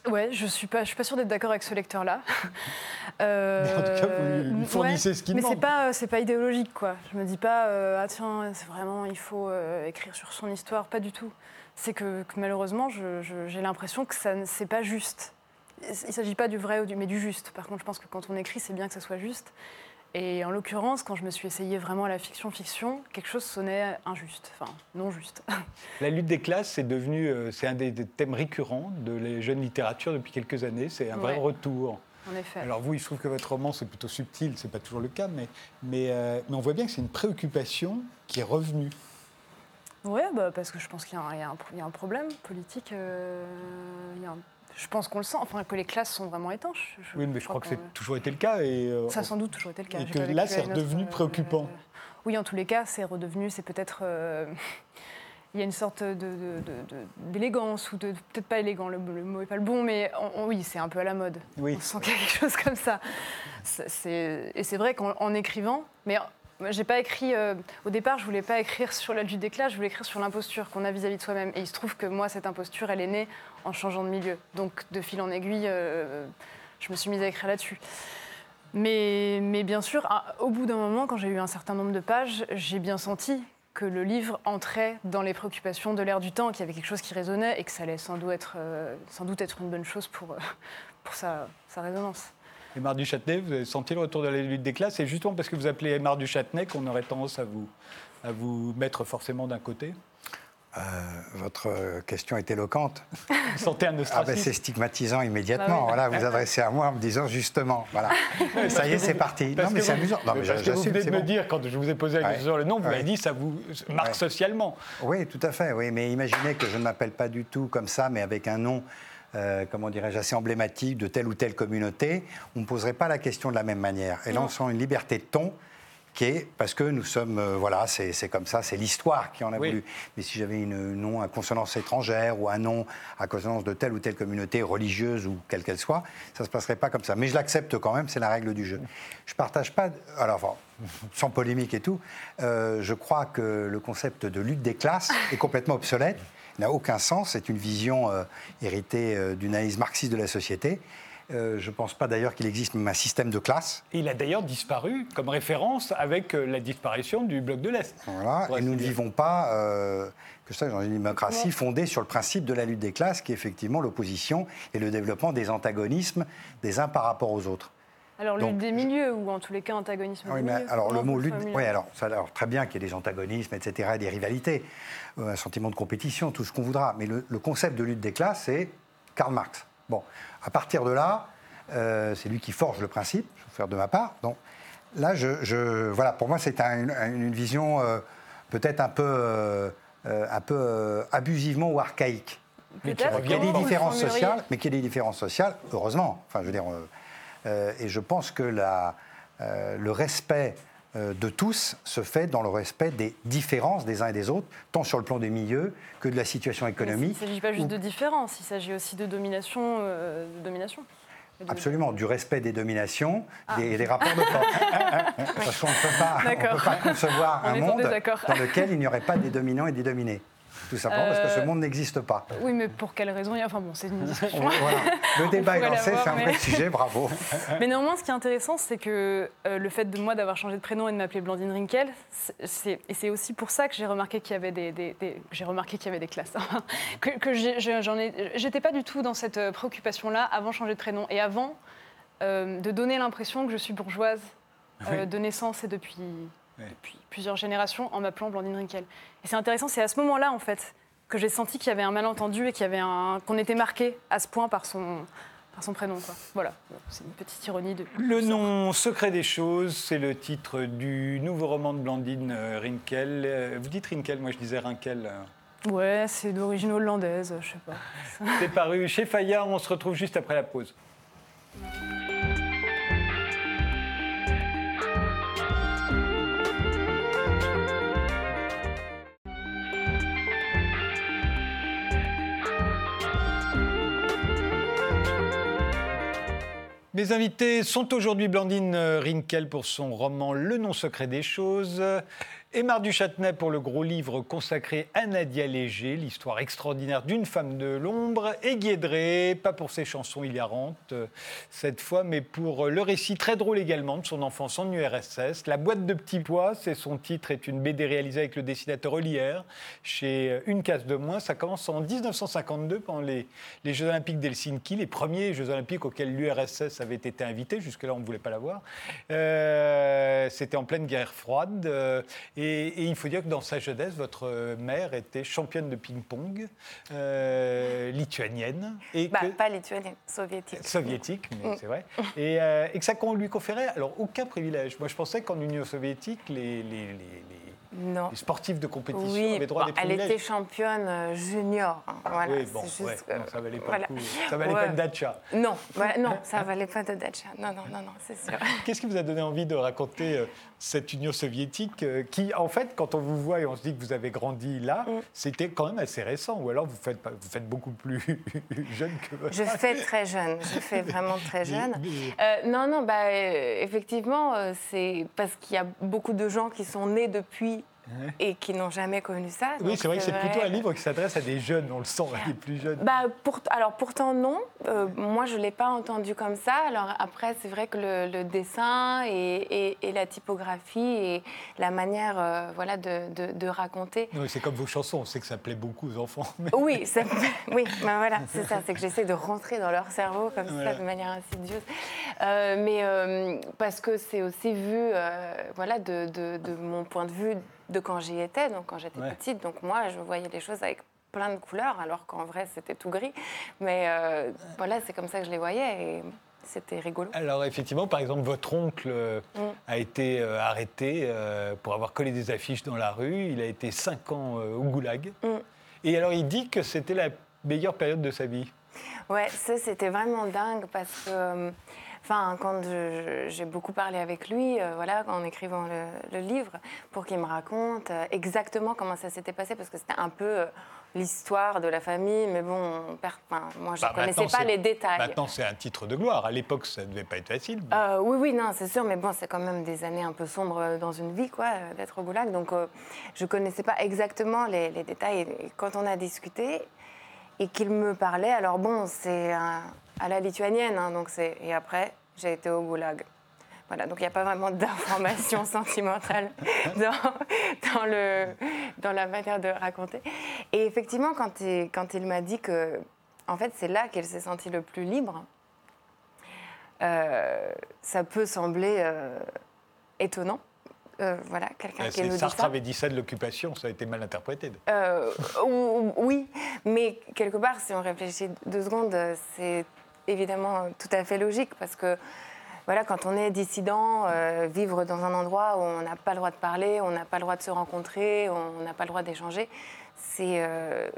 Ouais, je suis pas, je suis pas sûre d'être d'accord avec ce lecteur-là. <laughs> Mais en tout cas, vous lui- lui ouais, fournissez ce qu'il Mais c'est demande. pas, c'est pas idéologique, quoi. Je me dis pas, euh, ah tiens, c'est vraiment, il faut euh, écrire sur son histoire, pas du tout. C'est que, que malheureusement, j'ai l'impression que ça, c'est pas juste. Il ne s'agit pas du vrai, ou du, mais du juste. Par contre, je pense que quand on écrit, c'est bien que ça soit juste. Et en l'occurrence, quand je me suis essayée vraiment à la fiction-fiction, quelque chose sonnait injuste, enfin non juste. <laughs> La lutte des classes, c'est devenu, euh, c'est un des, des thèmes récurrents de la jeune littérature depuis quelques années. C'est un vrai retour. en effet. Alors vous, il se trouve que votre roman, c'est plutôt subtil, c'est pas toujours le cas, mais, mais, euh, mais on voit bien que c'est une préoccupation qui est revenue. Oui, bah, parce que je pense qu'il y, a un- y y a problème politique. euh, il y a un- je pense qu'on le sent, enfin que les classes sont vraiment étanches. Oui, mais je crois que c'est toujours été le cas. Et, euh, Ça a sans doute toujours été le cas. Et que là, c'est autre, redevenu préoccupant. Oui, en tous les cas, c'est redevenu, c'est peut-être. euh, <laughs> Il y a une sorte de- de- de- de- d'élégance, ou de. Peut-être pas élégant, le, le mot n'est pas le bon, mais on- on- oui, c'est un peu à la mode. Oui. On sent qu'il y a quelque chose comme ça. Et c'est vrai qu'en en écrivant, mais j'ai pas écrit. euh, au départ, je voulais pas écrire sur la des classes, je voulais écrire sur l'imposture qu'on a vis-à-vis de soi-même. Et il se trouve que moi, cette imposture, elle est née en changeant de milieu. Donc, de fil en aiguille, euh, je me suis mise à écrire là-dessus. Mais, mais bien sûr, à- au bout d'un moment, quand j'ai eu un certain nombre de pages, j'ai bien senti que le livre entrait dans les préoccupations de l'ère du temps, qu'il y avait quelque chose qui résonnait et que ça allait sans doute être, euh, sans doute être une bonne chose pour, euh, pour sa, sa résonance. Aymar du Châtenay, vous avez senti le retour de la lutte des classes? Et justement parce que vous appelez Aymar du Châtenay qu'on aurait tendance à vous, à vous mettre forcément d'un côté Euh, votre question est éloquente. Vous sentez un Ah ben, ostracisme c'est stigmatisant immédiatement. Bah oui. Voilà, vous adressez à moi en me disant justement, voilà. <laughs> Ça y est, c'est parti. Parce Non, mais c'est amusant. Non, mais parce que vous venez de me bon. dire, quand je vous ai posé la Ouais. question sur le nom, vous Ouais. m'avez dit ça vous marque Ouais. socialement. Oui, tout à fait. Oui, mais imaginez que je ne m'appelle pas du tout comme ça, mais avec un nom, euh, comment dirais-je, assez emblématique de telle ou telle communauté, on ne poserait pas la question de la même manière. Et là, on sent une liberté de ton parce que nous sommes, euh, voilà, c'est comme ça, c'est l'histoire qui en a Oui. voulu. Mais si j'avais un nom à consonance étrangère ou un nom à consonance de telle ou telle communauté religieuse ou quelle qu'elle soit, ça ne se passerait pas comme ça. Mais je l'accepte quand même, c'est la règle du jeu. Je ne partage pas, alors enfin, <laughs> sans polémique et tout, euh, je crois que le concept de lutte des classes <laughs> est complètement obsolète, n'a aucun sens, c'est une vision euh, héritée d'une analyse marxiste de la société. Euh, je ne pense pas d'ailleurs qu'il existe même un système de classe. Il a d'ailleurs disparu comme référence avec euh, la disparition du bloc de l'Est. Voilà, et nous ne vivons pas, euh, que ça, dans une démocratie fondée sur le principe de la lutte des classes, qui est effectivement l'opposition et le développement des antagonismes des uns par rapport aux autres. Alors, Donc, lutte des milieux, ou en tous les cas, antagonisme Oui, des mais milieux. alors le mot lutte, oui, alors, ça, alors très bien qu'il y ait des antagonismes, etc., et des rivalités, euh, un sentiment de compétition, tout ce qu'on voudra. Mais le, le concept de lutte des classes, c'est Karl Marx. Bon, à partir de là, euh, c'est lui qui forge le principe, je vais faire de ma part. Donc là, je, je- voilà, pour moi, c'est un- une, une vision euh, peut-être un peu, euh, un peu abusivement ou archaïque. Mais qui Il y a des différences sociales, mais qu'il y a des différences sociales, heureusement. Enfin, je veux dire, et je pense que la, le respect de tous se fait dans le respect des différences des uns et des autres, tant sur le plan des milieux que de la situation Mais économique. Il ne s'agit pas juste de différence, il s'agit aussi de domination. euh, de domination. Absolument, du respect des dominations, Ah. des, des rapports de force. <laughs> Parce qu'on ne peut pas, on D'accord. peut pas concevoir On un monde dans lequel il n'y aurait pas des dominants et des dominés. Tout simplement parce que ce Euh, monde n'existe pas. Oui, mais pour quelle raison? Enfin bon, c'est une discussion. Voilà. <laughs> Le débat est lancé, c'est un mais- vrai sujet, bravo. <laughs> Mais néanmoins, ce qui est intéressant, c'est que euh, le fait de moi d'avoir changé de prénom et de m'appeler Blandine Rinkel, c'est- et c'est aussi pour ça que j'ai remarqué qu'il y avait des, des- des- j'ai remarqué qu'il y avait des classes. hein. <laughs> que j'en ai, j'étais pas du tout dans cette euh, préoccupation-là avant de changer de prénom et avant euh, de donner l'impression que je suis bourgeoise Oui. de naissance et depuis, Depuis plusieurs générations en m'appelant Blandine Rinkel. Et c'est intéressant, c'est à ce moment-là en fait que j'ai senti qu'il y avait un malentendu et qu'il y avait un qu'on était marqué à ce point par son par son prénom. Quoi. Voilà, c'est une petite ironie de. Le nom secret des choses, c'est le titre du nouveau roman de Blandine euh, Rinkel. Euh, Vous dites Rinkel, moi je disais Rinkel. euh. Ouais, c'est d'origine hollandaise, je sais pas. C'est paru chez Fayard, on se retrouve juste après la pause. Mes invités sont aujourd'hui Blandine euh, Rinkel pour son roman Le nom secret des choses, Émar du Châtenay pour le gros livre consacré à Nadia Léger, l'histoire extraordinaire d'une femme de l'ombre, et Guédré, pas pour ses chansons hilarantes euh, cette fois, mais pour euh, le récit très drôle également de son enfance en URSS. La boîte de petits pois, c'est son titre, est une BD réalisée avec le dessinateur Olière chez euh, Une case de moins. Ça commence en 1952 pendant les, Jeux Olympiques d'Helsinki, les premiers Jeux Olympiques auxquels l'URSS avait été invité. Jusque-là, on ne voulait pas l'avoir. Euh, C'était en pleine guerre froide. Et, et il faut dire que dans sa jeunesse, votre mère était championne de ping-pong euh, lituanienne. Et Bah, que- pas lituanienne, soviétique. soviétique, mais Mm. c'est vrai. Et, euh, et que ça qu'on lui conférait, alors aucun privilège. Moi, je pensais qu'en Union soviétique, les, les- les- les- Non. les sportifs de compétition Oui, avaient droit à bon, des elle privilèges. était championne euh, junior. hein, Voilà, oui, bon, ouais, juste, non, euh, ça valait pas voilà. le coup. <laughs> Ça valait Ouais. pas le dacha. Non, <laughs> voilà, non, ça valait pas de dacha. Non, non, non, non, c'est sûr. <laughs> Qu'est-ce qui vous a donné envie de raconter euh, cette Union soviétique euh, qui, en fait, quand on vous voit et on se dit que vous avez grandi là, Mm. c'était quand même assez récent. Ou alors vous faites, pas- vous faites beaucoup plus jeune que Je fais très jeune, je fais vraiment très jeune. Euh, non, non, bah, effectivement, c'est parce qu'il y a beaucoup de gens qui sont nés depuis Ouais. et qui n'ont jamais connu ça. Oui, c'est vrai que c'est plutôt un livre qui s'adresse à des jeunes, on le sent, à des plus jeunes. Bah, pour- alors pourtant non, Euh, moi je ne l'ai pas entendu comme ça. Alors après c'est vrai que le, le dessin et, et- et la typographie et la manière euh, voilà, de, de- de raconter. Mais c'est comme vos chansons, on sait que ça plaît beaucoup aux enfants. mais- Oui, <laughs> ça- oui bah voilà, c'est ça, c'est que j'essaie de rentrer dans leur cerveau comme Voilà. ça de manière insidieuse. Euh, mais parce que c'est aussi vu voilà, de, de- de mon point de vue de quand j'y étais, donc quand j'étais Ouais. petite. Donc moi je voyais les choses avec plein de couleurs alors qu'en vrai c'était tout gris. Mais euh, voilà, c'est comme ça que je les voyais et c'était rigolo. Alors effectivement, par exemple, votre oncle euh, Mm. a été euh, arrêté euh, pour avoir collé des affiches dans la rue. Il a été cinq ans euh, au goulag. Mm. Et alors il dit que c'était la meilleure période de sa vie. Ouais, ça c'était vraiment dingue parce que, enfin, quand j'ai beaucoup parlé avec lui, euh, voilà, en écrivant le, le livre, pour qu'il me raconte euh, exactement comment ça s'était passé, parce que c'était un peu euh, l'histoire de la famille, mais bon, on perd- enfin, moi je Bah, ne connaissais maintenant, pas les détails. Maintenant, c'est un titre de gloire. À l'époque, ça ne devait pas être facile. Euh, oui, oui, non, c'est sûr, mais bon, c'est quand même des années un peu sombres dans une vie, quoi, d'être au goulag. Donc, euh, je connaissais pas exactement les, les détails. Et quand on a discuté et qu'il me parlait, alors bon, c'est un- à la lituanienne, hein, donc c'est. Et après, j'ai été au goulag. Voilà, donc il n'y a pas vraiment d'informations <laughs> sentimentales <laughs> dans, dans, le, dans la manière de raconter. Et effectivement, quand il, quand il m'a dit que, en fait, c'est là qu'il s'est senti le plus libre, euh, ça peut sembler euh, étonnant. Euh, voilà, quelqu'un qui nous dit Sartre ça. avait dit ça de l'occupation, ça a été mal interprété. Euh, ou- oui, mais quelque part, si on réfléchit deux secondes, c'est évidemment tout à fait logique parce que voilà, quand on est dissident, euh, vivre dans un endroit où on n'a pas le droit de parler, on n'a pas le droit de se rencontrer, on n'a pas le droit d'échanger, c'est euh,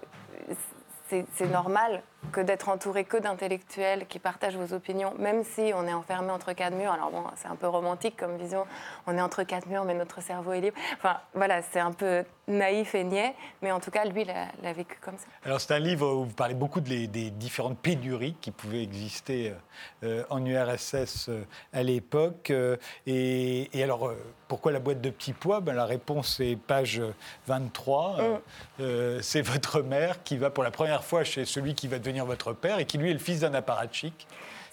c'est normal que d'être entouré que d'intellectuels qui partagent vos opinions, même si on est enfermé entre quatre murs. Alors bon, c'est un peu romantique comme vision. On est entre quatre murs, mais notre cerveau est libre. Enfin, voilà, c'est un peu naïf et niais, mais en tout cas, lui, l'a vécu comme ça. Alors c'est un livre où vous parlez beaucoup des différentes pénuries qui pouvaient exister euh, en URSS euh, à l'époque. Euh, et, alors, pourquoi la boîte de petits pois? Ben, La réponse est page 23. Mm. c'est votre mère qui va pour la première fois chez celui qui va devenir votre père et qui lui est le fils d'un apparatchik.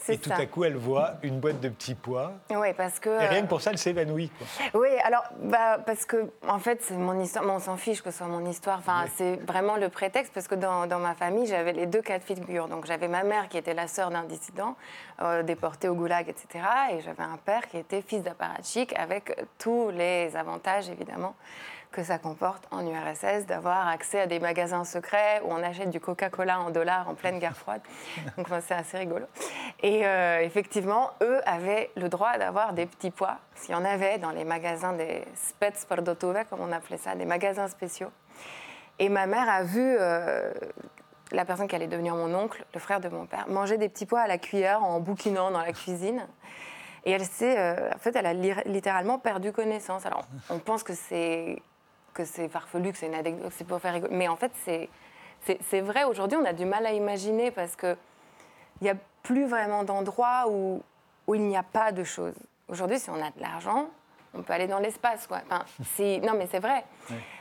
Et tout à coup, elle voit une boîte de petits pois. Oui, parce que. Et rien que pour ça, elle s'évanouit. Oui, alors, bah, parce que, en fait, c'est mon histoire. on s'en fiche que ce soit mon histoire. Enfin, c'est vraiment le prétexte, parce que dans, dans ma famille, j'avais les deux cas de figure. Donc, j'avais ma mère qui était la sœur d'un dissident, euh, déporté au goulag, etc. Et j'avais un père qui était fils d'apparatchik, avec tous les avantages, évidemment que ça comporte en URSS d'avoir accès à des magasins secrets où on achète du Coca-Cola en dollars en pleine guerre froide. <laughs> Donc c'est assez rigolo. Et euh, effectivement, eux avaient le droit d'avoir des petits pois, s'il y en avait dans les magasins des Spetsproduktove, comme on appelait ça, des magasins spéciaux. Et ma mère a vu euh, la personne qui allait devenir mon oncle, le frère de mon père, manger des petits pois à la cuillère en bouquinant dans la cuisine. Et elle s'est, euh, en fait, elle a littéralement perdu connaissance. Alors, on pense que c'est que c'est farfelu, que c'est une anecdote, c'est pour faire rigoler. Mais en fait, c'est, vrai. Aujourd'hui, on a du mal à imaginer parce qu'il n'y a plus vraiment d'endroits où, où il n'y a pas de choses. Aujourd'hui, si on a de l'argent, on peut aller dans l'espace. Quoi. Enfin, <laughs> non, mais c'est vrai.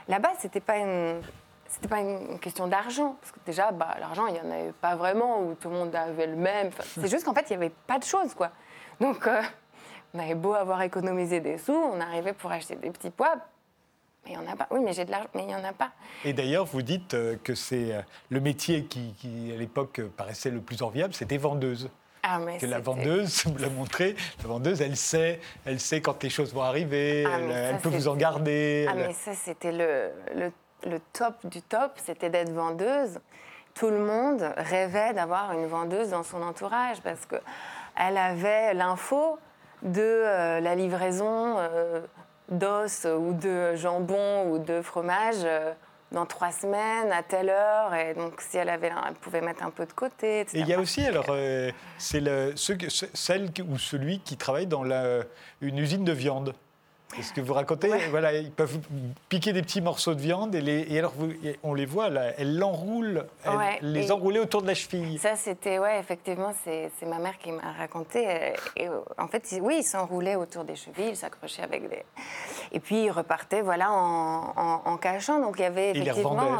Là-bas, c'était pas une. C'était pas une question d'argent, parce que déjà, bah, l'argent, il n'y en avait pas vraiment, où tout le monde avait le même. c'est <laughs> juste qu'en fait, il n'y avait pas de choses, quoi. Donc, euh, on avait beau avoir économisé des sous, on arrivait pour acheter des petits pois, mais il n'y en a pas. Oui, mais j'ai de l'argent, mais il n'y en a pas. Et d'ailleurs, vous dites euh, que c'est euh, le métier qui, à l'époque, paraissait le plus enviable, c'était vendeuse. Ah, mais que la vendeuse, <laughs> vous l'a montré, la vendeuse, elle sait, elle sait quand les choses vont arriver, ah, elle, peut vous en garder. Ah, mais ça, c'était le, le, le, top du top, c'était d'être vendeuse. Tout le monde rêvait d'avoir une vendeuse dans son entourage parce qu'elle avait l'info de euh, la livraison d'os ou de jambon ou de fromage euh, dans trois semaines, à telle heure. Et donc, si elle avait, elle pouvait mettre un peu de côté. Et il y a aussi, alors, euh, c'est celle ou celui qui travaille dans la, une usine de viande. Est-ce que vous racontez Voilà, ils peuvent piquer des petits morceaux de viande et, les, et alors on les voit là, elles l'enroulent, les enrouler autour de la cheville. Ça, c'était, ouais, effectivement, c'est ma mère qui m'a raconté. Et, en fait, oui, ils s'enroulaient autour des chevilles, ils s'accrochaient avec des. Et puis ils repartaient, voilà, en, cachant. Donc il y avait effectivement.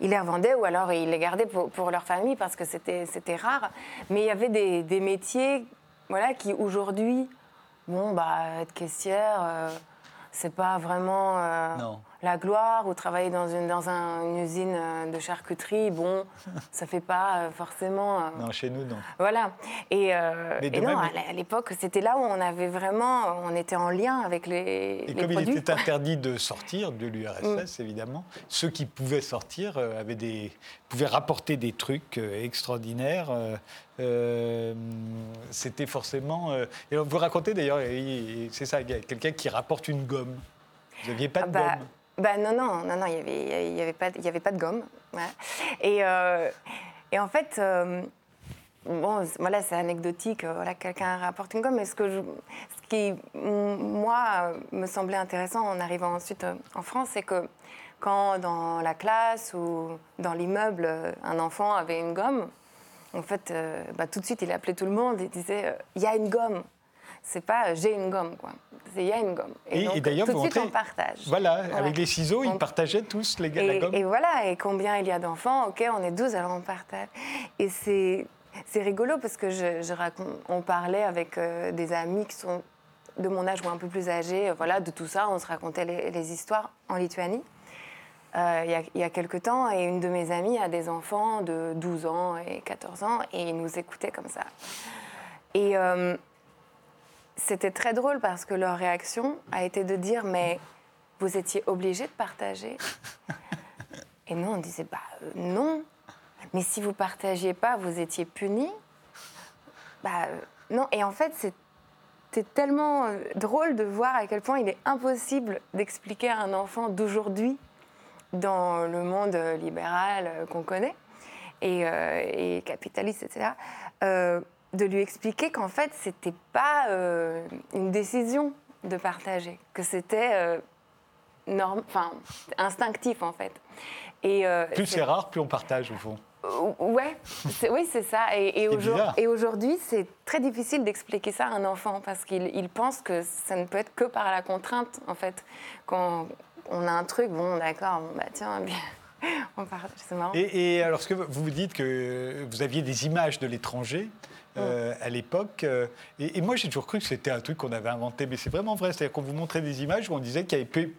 Ils les revendaient. ou alors ils les gardaient pour, leur famille parce que c'était rare. Mais il y avait des, des métiers, voilà, qui aujourd'hui bon, bah, être caissière, euh, c'est pas vraiment euh, la gloire ou travailler dans une, dans une usine euh, de charcuterie, bon, <laughs> ça fait pas forcément. non, chez nous, non. Voilà. Et, non, à l'époque, c'était là où on avait vraiment, on était en lien avec les. Et comme il était interdit de sortir de l'URSS, mm. évidemment, ceux qui pouvaient sortir avaient des, pouvaient rapporter des trucs extraordinaires. c'était forcément. et vous racontez d'ailleurs, c'est ça, quelqu'un qui rapporte une gomme. Vous n'aviez pas de bah, gomme bah non, non, non, non, il n'y avait, y avait, pas, de gomme. Et, euh, et, en fait, euh, bon, voilà, c'est anecdotique, euh, voilà, quelqu'un rapporte une gomme, mais ce, que ce qui, moi, me semblait intéressant en arrivant ensuite en France, c'est que quand dans la classe ou dans l'immeuble, un enfant avait une gomme, en fait, bah, tout de suite, il appelait tout le monde et disait Il y a une gomme c'est pas j'ai une gomme, quoi. Il y a une gomme. Et, d'ailleurs, de suite, on partage. Voilà, avec les ciseaux, ils partageaient tous les, et, la gomme. Et voilà, et combien il y a d'enfants Ok, on est 12, alors on partage. Et c'est, c'est rigolo parce que je, je on parlait avec euh, des amis qui sont de mon âge ou un peu plus âgés, euh, voilà, de tout ça, on se racontait les, histoires en Lituanie. Euh, il, y a, il y a quelque temps, et une de mes amies a des enfants de 12 ans et 14 ans, et ils nous écoutaient comme ça. Et c'était très drôle parce que leur réaction a été de dire mais vous étiez obligé de partager <laughs> Et nous on disait bah euh, non. Mais si vous partagiez pas, vous étiez puni Bah euh, non. Et en fait c'était tellement euh, drôle de voir à quel point il est impossible d'expliquer à un enfant d'aujourd'hui dans le monde libéral qu'on connaît et, euh, et capitaliste, etc., de lui expliquer qu'en fait, c'était pas euh, une décision de partager, que c'était euh, norm- enfin, instinctif en fait. Et, euh, Plus c'est rare, plus on partage au fond. Ouais, oui, c'est ça. Et, aujourd- aujourd'hui, c'est très difficile d'expliquer ça à un enfant parce qu'il il pense que ça ne peut être que par la contrainte, en fait. Quand on a un truc, bon, d'accord, bon, bah tiens, <laughs> bien, on partage, c'est marrant. Et, et alors, ce que vous vous dites que vous aviez des images de l'étranger euh, à l'époque, euh, et, et moi j'ai toujours cru que c'était un truc qu'on avait inventé, mais c'est vraiment vrai. C'est-à-dire qu'on vous montrait des images où on disait qu'il y avait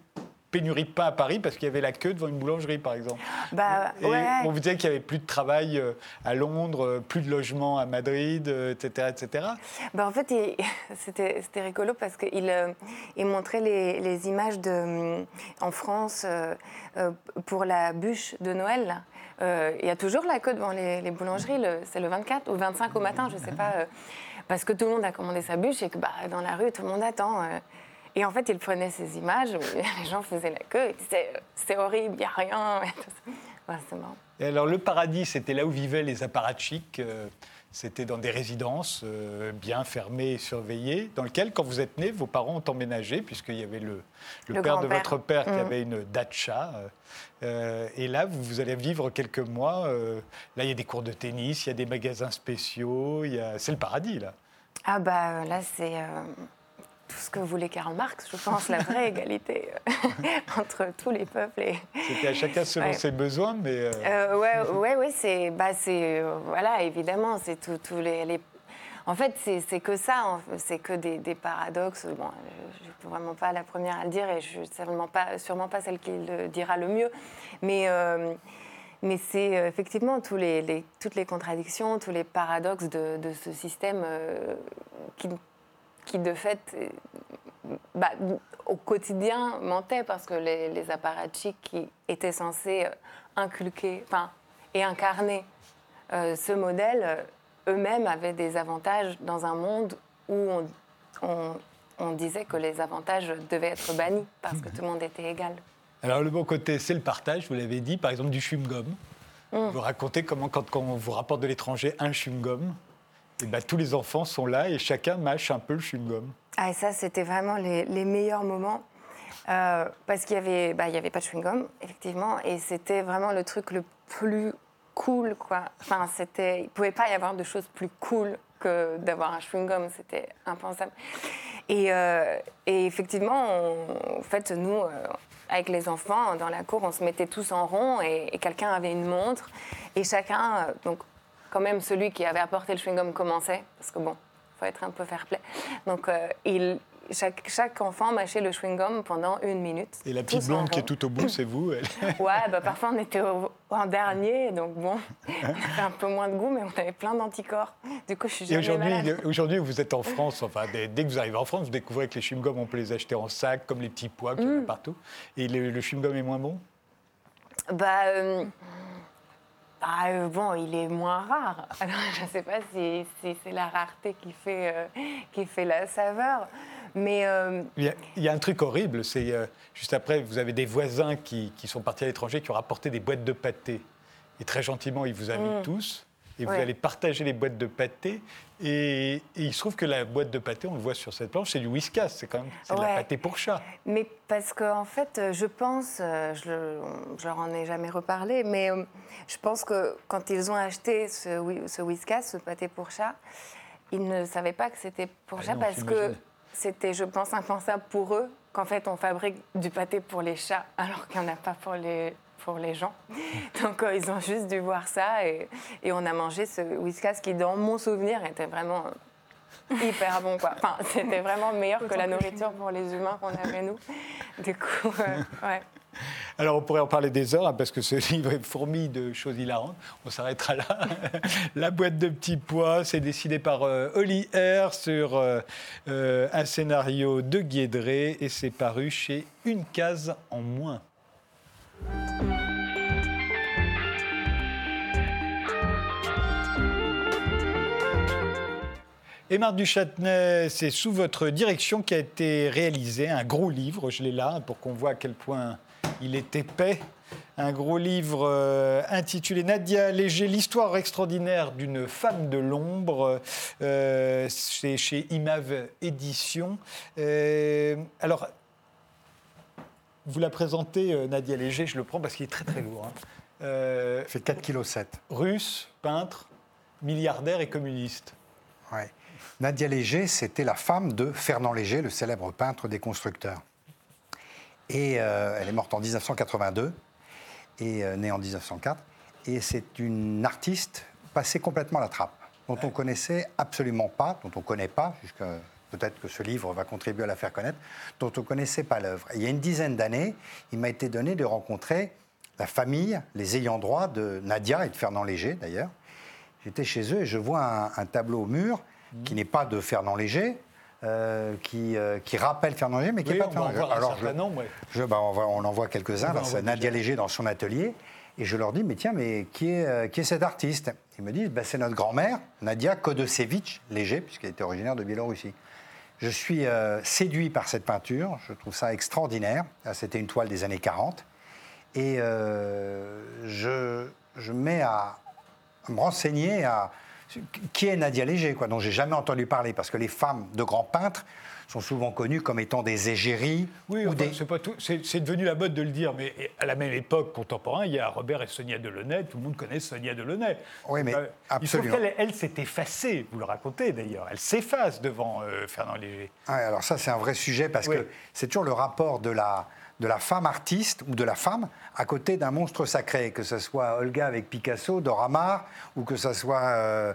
pénurie de pain à Paris parce qu'il y avait la queue devant une boulangerie, par exemple. Bah, Et ouais. on vous disait qu'il n'y avait plus de travail euh, à Londres, euh, plus de logement à Madrid, euh, etc., etc. Bah, en fait, <laughs> c'était c'était rigolo parce qu'il il montrait les, les images de, en France euh, pour la bûche de Noël. Euh, Il y a toujours la queue devant les, les boulangeries, c'est le 24 ou le 25 au matin, je ne sais pas, euh, parce que tout le monde a commandé sa bûche et que bah, dans la rue, tout le monde attend. Et en fait, il prenait ces images où <laughs> les gens faisaient la queue et disaient euh, c'est horrible, il n'y a rien. <laughs> Ouais, c'est marrant. Et alors, le paradis, c'était là où vivaient les apparatchiks. euh, c'était dans des résidences euh, bien fermées et surveillées, dans lesquelles, quand vous êtes né, vos parents ont emménagé, puisqu'il y avait le, le Le père de votre père qui Mhm. avait une datcha. euh, euh, et là, vous, vous allez vivre quelques mois. euh, là, il y a des cours de tennis, il y a des magasins spéciaux. a- C'est le paradis, là. Ah bah là, c'est tout ce que voulait Karl Marx, je pense, la vraie <laughs> égalité euh, entre tous les peuples. Et, C'était à chacun selon Ouais. ses besoins, mais... euh, Euh, ouais, <laughs> ouais, ouais, c'est, bah, c'est, euh, voilà, évidemment, c'est tous les, les- En fait, c'est, que ça, c'est que des, des paradoxes. Bon, je ne suis vraiment pas la première à le dire et je suis sûrement pas, sûrement pas celle qui le dira le mieux. Mais, euh, mais c'est effectivement tous les, les- toutes les contradictions, tous les paradoxes de, de ce système euh, qui, qui, de fait, euh, bah, au quotidien mentait parce que les, les apparatchiks qui étaient censés euh, inculquer enfin, et incarner euh, ce modèle, eux-mêmes avaient des avantages dans un monde où on, on- on disait que les avantages devaient être bannis parce que tout le monde était égal. Alors, le bon côté, c'est le partage, vous l'avez dit, par exemple, du chewing-gum. Mm. Vous racontez comment, quand, quand on vous rapporte de l'étranger un chewing-gum, et ben, tous les enfants sont là et chacun mâche un peu le chewing-gum. Ah, et ça, c'était vraiment les, les meilleurs moments. Euh, parce qu'il n'y avait, bah, y avait pas de chewing-gum, effectivement, et c'était vraiment le truc le plus cool, quoi. Enfin, c'était, il ne pouvait pas y avoir de choses plus cool que d'avoir un chewing-gum, c'était impensable. Et, euh, et effectivement, on- en fait, nous, euh, avec les enfants, dans la cour, on se mettait tous en rond et, et quelqu'un avait une montre, et chacun, donc quand même celui qui avait apporté le chewing-gum commençait, parce que bon, faut être un peu fair-play. Donc, euh, il, chaque, chaque enfant mâchait le chewing-gum pendant une minute. Et la petite blonde qui est tout au bout, c'est vous. elle. <laughs> Ouais, bah, parfois on était au- en dernier, donc bon, on avait <laughs> un peu moins de goût, mais on avait plein d'anticorps. Du coup, je suis Et aujourd'hui, aujourd'hui, vous êtes en France, enfin, dès, dès que vous arrivez en France, vous découvrez que les chewing-gums, on peut les acheter en sac, comme les petits pois qu'il y en Mm. a partout. Et le, le chewing-gum est moins bon? Bah, euh, bah, euh, bon, il est moins rare. <laughs> Alors, je ne sais pas si, si c'est la rareté qui fait, euh, qui fait la saveur. Mais euh, Il y, a, il y a un truc horrible, c'est juste après, vous avez des voisins qui, qui sont partis à l'étranger, qui ont rapporté des boîtes de pâté. Et très gentiment, ils vous invitent tous. Et vous. Ouais. allez partager les boîtes de pâté. Et, et il se trouve que la boîte de pâté, on le voit sur cette planche, c'est du whiskas. C'est quand même c'est de la pâté pour chat. Mais parce qu'en en fait, je pense, euh, je, je leur en ai jamais reparlé, mais euh, je pense que quand ils ont acheté ce, whi- ce whiskas, ce pâté pour chat, ils ne savaient pas que c'était pour Ah chat non, parce que c'était, je pense, impensable pour eux qu'en fait on fabrique du pâté pour les chats alors qu'il n'y en a pas pour les, pour les gens. <laughs> Donc euh, ils ont juste dû voir ça et, et on a mangé ce whiskas qui, dans mon souvenir, était vraiment hyper bon. Quoi. Enfin, <laughs> c'était vraiment meilleur que la nourriture pour les humains qu'on avait nous. <laughs> Du coup, euh, ouais. Alors, on pourrait en parler des heures, hein, parce que ce livre est fourmi de choses hilarantes. On s'arrêtera là. La boîte de petits pois, c'est décidé par euh, Oli R sur euh, euh, un scénario de Guédré et c'est paru chez Une case en moins. Émar du Châtenay, c'est sous votre direction qu'a été réalisé un gros livre, je l'ai là, pour qu'on voit à quel point il est épais. un gros livre euh, intitulé Nadia Léger, l'histoire extraordinaire d'une femme de l'ombre. Euh, c'est chez Imave Édition. Euh, alors, vous la présentez, euh, Nadia Léger, je le prends parce qu'il est très très lourd. hein. Euh, Il fait 4,7 kg. russe, peintre, milliardaire et communiste. Ouais. Nadia Léger, c'était la femme de Fernand Léger, le célèbre peintre des constructeurs. Et euh, elle est morte en 1982 et euh, née en 1904. Et c'est une artiste passée complètement à la trappe, dont on connaissait absolument pas, dont on connaît pas, jusqu'à peut-être que ce livre va contribuer à la faire connaître, dont on connaissait pas l'œuvre. Il y a une dizaine d'années, il m'a été donné de rencontrer la famille, les ayants droit de Nadia et de Fernand Léger d'ailleurs. J'étais chez eux et je vois un, un tableau au mur qui n'est pas de Fernand Léger, euh, qui, euh, qui rappelle Fernand Léger, mais qui Oui, n'est pas va en Fernand un Alors, je- nombre. ouais. je, bah, on, va- on en voit quelques-uns. C'est Nadia. Léger dans son atelier. Et je leur dis, mais tiens, mais qui est, euh, qui est cet artiste? Ils me disent, bah, c'est notre grand-mère, Nadia Kodosevitch Léger, puisqu'elle était originaire de Biélorussie. Je suis euh, séduit par cette peinture, je trouve ça extraordinaire. Ah, C'était une toile des années 40. Et euh, je, je me mets à, à me renseigner à qui est Nadia Léger, quoi, dont j'ai jamais entendu parler, parce que les femmes de grands peintres sont souvent connues comme étant des égéries Oui, enfin, des, c'est pas tout. C'est c'est devenu la mode de le dire, mais à la même époque contemporaine, il y a Robert et Sonia Delaunay. Tout le monde connaît Sonia Delaunay. Oui, mais Euh, absolument. Il qu'elle elle, s'est effacée. Vous le racontez d'ailleurs. Elle s'efface devant euh, Fernand Léger. Ouais, alors ça, c'est un vrai sujet parce Oui. que c'est toujours le rapport de la, de la femme artiste ou de la femme à côté d'un monstre sacré, que ce soit Olga avec Picasso, Dora Maar, ou que ce soit, euh,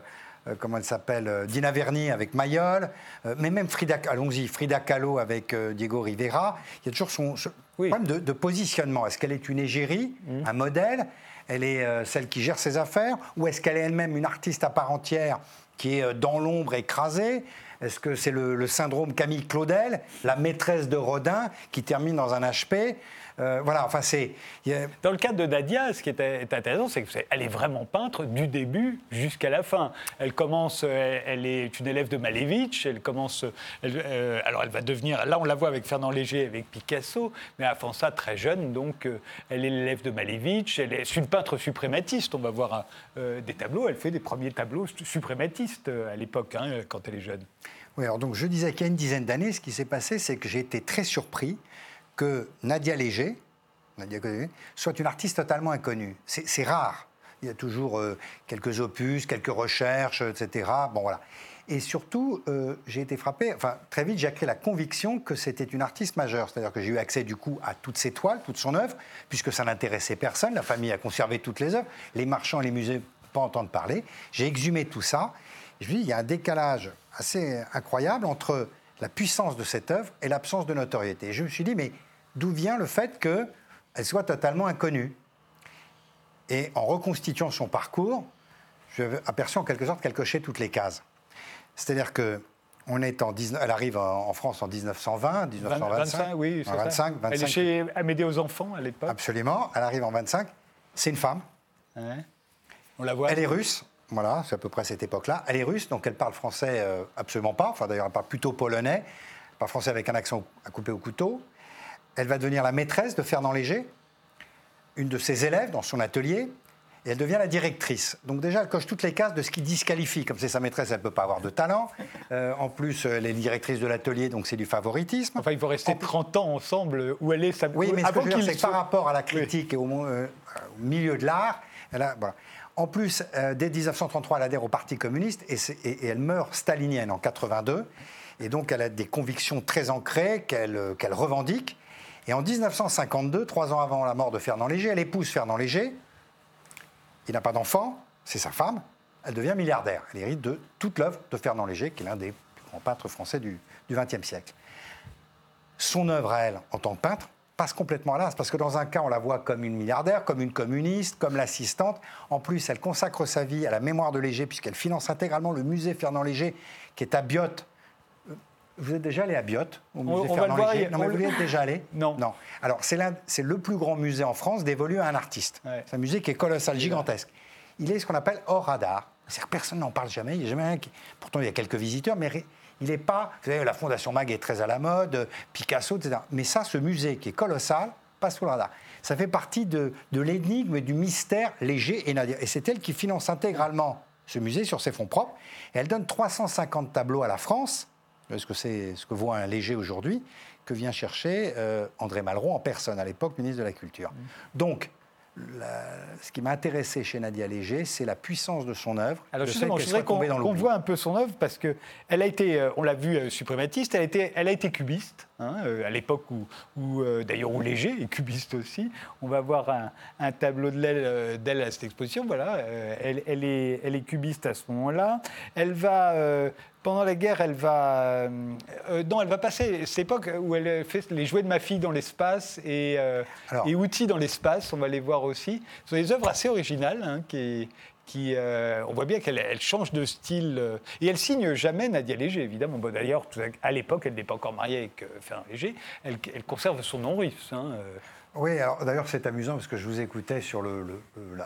comment elle s'appelle, euh, Dina Verni avec Mayol, euh, mais même Frida, allons-y, Frida Kahlo avec euh, Diego Rivera. Il y a toujours son, Oui. problème de, de positionnement. Est-ce qu'elle est une égérie, un modèle? Elle est euh, celle qui gère ses affaires? Ou est-ce qu'elle est elle-même une artiste à part entière qui est euh, dans l'ombre écrasée? Est-ce que c'est le, le syndrome Camille Claudel, la maîtresse de Rodin, qui termine dans un HP Euh, Voilà, enfin c'est... a- Dans le cas de Nadia, ce qui est, est intéressant, c'est qu'elle est vraiment peintre du début jusqu'à la fin. Elle commence, euh, elle est une élève de Malevich. Elle commence, elle, euh, alors elle va devenir. Là, on la voit avec Fernand Léger, avec Picasso, mais avant ça, très jeune. Donc, euh, elle est l'élève de Malevich. Elle est une peintre suprématiste. On va voir des tableaux. Elle fait des premiers tableaux suprématistes à l'époque, hein, quand elle est jeune. Oui, alors donc je disais qu'il y a une dizaine d'années, ce qui s'est passé, c'est que j'ai été très surpris que Nadia Léger, Nadia Léger, soit une artiste totalement inconnue. C'est rare. Il y a toujours euh, quelques opus, quelques recherches, etc. Bon, voilà. Et surtout, euh, j'ai été frappé, enfin, très vite, j'ai créé la conviction que c'était une artiste majeure. C'est-à-dire que j'ai eu accès, du coup, à toutes ses toiles, toute son œuvre, puisque ça n'intéressait personne. La famille a conservé toutes les œuvres. Les marchands les musées, pas entendre parler. J'ai exhumé tout ça. Je dis, il y a un décalage assez incroyable entre la puissance de cette œuvre et l'absence de notoriété. Je me suis dit, mais d'où vient le fait qu'elle soit totalement inconnue Et en reconstituant son parcours, je aperçu en quelque sorte qu'elle cochait toutes les cases. C'est-à-dire que on est en 19 elle arrive en en France en 1920, 1925. 25, oui, c'est ça. 25, Elle est 25. chez Amédée aux enfants à l'époque. Absolument. Elle arrive en 25. C'est une femme. On la voit. Elle est russe, voilà, c'est à peu près cette époque-là. Elle est russe, donc elle parle français euh, absolument pas. Enfin, d'ailleurs, elle parle plutôt polonais. Elle parle français avec un accent à couper au couteau. Elle va devenir la maîtresse de Fernand Léger, une de ses élèves dans son atelier. Et elle devient la directrice. Donc déjà, elle coche toutes les cases de ce qui disqualifie. Comme c'est sa maîtresse, elle ne peut pas avoir de talent. Euh, en plus, elle est directrice de l'atelier, donc c'est du favoritisme. Enfin, il faut rester 30 ans ensemble où elle est sa Oui, mais ce que je veux dire, soit- par rapport à la critique et au, euh, au milieu de l'art, elle a- voilà. En plus, euh, dès 1933, elle adhère au Parti communiste et, c'est- et- et elle meurt stalinienne en 82. Et donc, elle a des convictions très ancrées qu'elle euh, qu'elle revendique. Et en 1952, trois ans avant la mort de Fernand Léger, elle épouse Fernand Léger. Il n'a pas d'enfant, c'est sa femme. Elle devient milliardaire. Elle hérite de toute l'œuvre de Fernand Léger, qui est l'un des plus grands peintres français du XXe siècle son œuvre à elle en tant que peintre passe complètement à l'as. Parce que dans un cas, on la voit comme une milliardaire, comme une communiste, comme l'assistante. En plus, elle consacre sa vie à la mémoire de Léger, puisqu'elle finance intégralement le musée Fernand Léger, qui est à Biot. Vous êtes déjà allé à Biot, au musée on va Fernand le voir, Léger il- Non, mais on vous y êtes déjà allé <laughs> Non. Non. Alors, c'est le plus grand musée en France dévolu à un artiste. Ouais. C'est un musée qui est colossal, gigantesque. Il est ce qu'on appelle hors radar. C'est-à-dire que personne n'en parle jamais. Il y a jamais un qui... Pourtant, il y a quelques visiteurs, mais il n'est pas. Vous savez, la Fondation Mag est très à la mode, Picasso, etc. Mais ça, ce musée qui est colossal, passe sous le radar. Ça fait partie de, de l'énigme, du mystère léger et Nadia. Et c'est elle qui finance intégralement ce musée sur ses fonds propres. Et elle donne 350 tableaux à la France, ce que c'est ce que voit un léger aujourd'hui, que vient chercher euh, André Malraux en personne, à l'époque ministre de la Culture. Donc, ce qui m'a intéressé chez Nadia Léger, c'est la puissance de son œuvre. Alors justement, je voudrais qu'on voit un peu son œuvre parce que elle a été, euh, on l'a vu, euh, suprématiste. Elle a été, elle a été cubiste hein, euh, à l'époque où, d'ailleurs, où Léger est cubiste aussi. On va voir un, tableau de d'elle à cette exposition. Voilà, elle, elle, est, elle est cubiste à ce moment-là. Elle va pendant la guerre, elle va. Euh, euh, non, elle va passer cette époque où elle fait les jouets de ma fille dans l'espace et, euh, et outils dans l'espace, on va les voir aussi. Ce sont des œuvres assez originales hein, qui, qui, on voit bien qu'elle elle change de style. et elle signe jamais Nadia Léger, évidemment. Bon, D'ailleurs, à l'époque, elle n'est pas encore mariée avec Fernand Léger. Elle, conserve son nom russe. Hein, oui, alors d'ailleurs, c'est amusant parce que je vous écoutais sur le,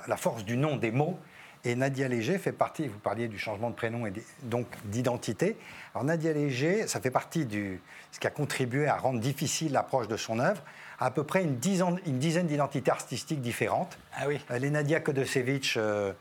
la, force du nom des mots. Et Nadia Léger fait partie, vous parliez du changement de prénom et donc d'identité. Alors Nadia Léger, ça fait partie de ce qui a contribué à rendre difficile l'approche de son œuvre, à, peu près une dizaine, une dizaine d'identités artistiques différentes. Ah oui. Elle est Nadia Kodosevich, euh,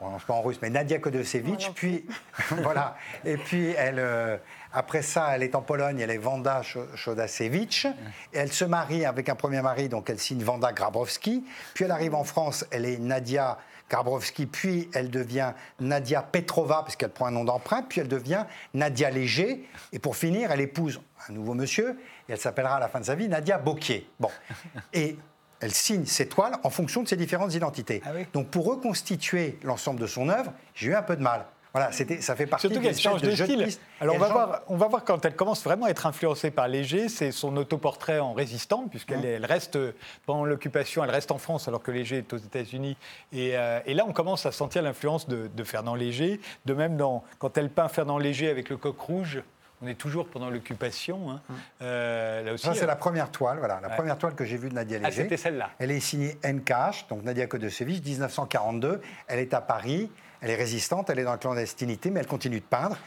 je ne pas en russe, mais Nadia Kodosevich, puis <laughs> voilà. Et puis elle, euh, après ça, elle est en Pologne, elle est Wanda Chodasevich. Et elle se marie avec un premier mari, donc elle signe Wanda Grabowski. Puis elle arrive en France, elle est Nadia Karbowski, puis elle devient Nadia Petrova, parce qu'elle prend un nom d'emprunt, puis elle devient Nadia Léger, et pour finir, elle épouse un nouveau monsieur, et elle s'appellera à la fin de sa vie Nadia Boquier. Bon. <laughs> Et elle signe ses toiles en fonction de ses différentes identités. Ah Donc pour reconstituer l'ensemble de son œuvre, j'ai eu un peu de mal. Voilà, ça fait partie Surtout qu'elle change de, style. Alors on va, voir, on va voir quand elle commence vraiment à être influencée par Léger, c'est son autoportrait en résistante, puisqu'elle elle reste, pendant l'occupation, elle reste en France alors que Léger est aux États-Unis. Et, euh, là, on commence à sentir l'influence de, Fernand Léger. De même, dans, quand elle peint Fernand Léger avec le coq rouge, on est toujours pendant l'occupation. Hein. Euh, ça, c'est euh, la première toile, voilà, la première toile que j'ai vue de Nadia ah, Léger. Ah, c'était celle-là. Elle est signée NKH, donc Nadia Kodosevich, 1942. Elle est à Paris. Elle est résistante, elle est dans la clandestinité, mais elle continue de peindre.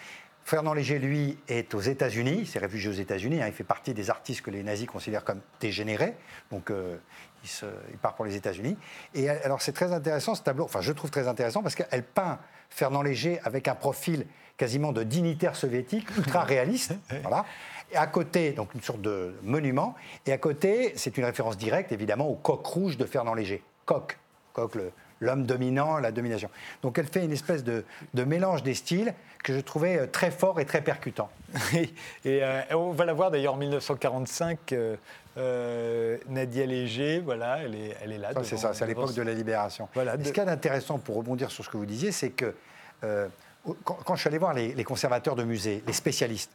Fernand Léger, lui, est aux États-Unis, il s'est réfugié aux États-Unis, hein. il fait partie des artistes que les nazis considèrent comme dégénérés, donc euh, il, part pour les États-Unis. Et alors c'est très intéressant ce tableau, enfin je trouve très intéressant parce qu'elle peint Fernand Léger avec un profil quasiment de dignitaire soviétique, ultra réaliste, <laughs> voilà. Et à côté, donc une sorte de monument, et à côté, c'est une référence directe évidemment au coq rouge de Fernand Léger. Coq, coq le, l'homme dominant, la domination. Donc elle fait une espèce de, mélange des styles que je trouvais euh, très fort et très percutant. <laughs> et euh, on va la voir d'ailleurs en 1945. Euh, Nadia Léger, voilà, elle est, elle est là. C'est ça, c'est à l'époque de la Libération. Voilà, Ce qui est intéressant pour rebondir sur ce que vous disiez, c'est que quand, je suis allé voir les, les conservateurs de musées, les spécialistes,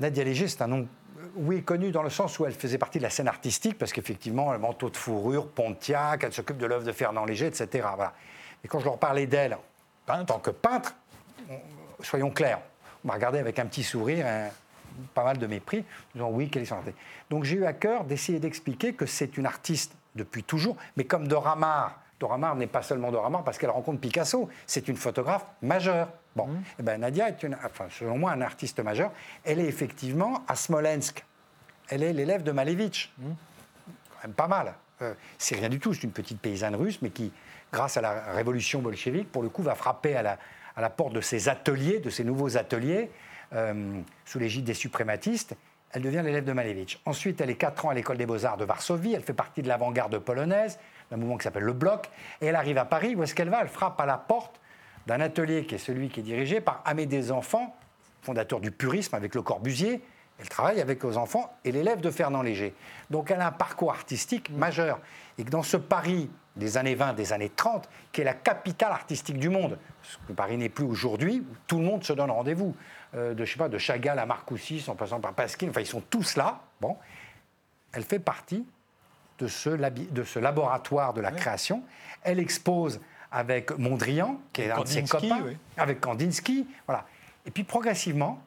Nadia Léger, c'est un nom oui, connue dans le sens où elle faisait partie de la scène artistique, parce qu'effectivement, le manteau de fourrure, Pontiac, elle s'occupe de l'œuvre de Fernand Léger, etc. Voilà. Et quand je leur parlais d'elle, en tant que peintre, soyons clairs, on m'a regardé avec un petit sourire, pas mal de mépris, disant oui, quelle est son Donc j'ai eu à cœur d'essayer d'expliquer que c'est une artiste depuis toujours, mais comme Dora Maar, Dora Maar n'est pas seulement Dora Maar parce qu'elle rencontre Picasso, c'est une photographe majeure. Bon, mmh. eh ben Nadia est, une, enfin, selon moi, un artiste majeur. Elle est effectivement à Smolensk. Elle est l'élève de Malevitch. Mmh. Quand même pas mal. Euh, c'est rien du tout, c'est une petite paysanne russe, mais qui, grâce à la révolution bolchevique, pour le coup, va frapper à la, à la porte de ses ateliers, de ses nouveaux ateliers, euh, sous l'égide des suprématistes. Elle devient l'élève de Malevitch. Ensuite, elle est 4 ans à l'école des beaux-arts de Varsovie. Elle fait partie de l'avant-garde polonaise, d'un mouvement qui s'appelle le Bloc. Et elle arrive à Paris. Où est-ce qu'elle va? Elle frappe à la porte d'un atelier qui est celui qui est dirigé par Amédée Enfants, fondateur du purisme avec Le Corbusier. Elle travaille avec les enfants et l'élève de Fernand Léger. Donc elle a un parcours artistique majeur. Et que dans ce Paris des années 20, des années 30, qui est la capitale artistique du monde, ce que Paris n'est plus aujourd'hui, où tout le monde se donne rendez-vous, euh, de, je sais pas, de Chagall à Marcoussis, en passant par Pasquier, enfin ils sont tous là. Bon, elle fait partie de ce, de ce laboratoire de la création. Elle expose avec Mondrian, qui est un de ses copains, avec Kandinsky. Voilà. Et puis progressivement,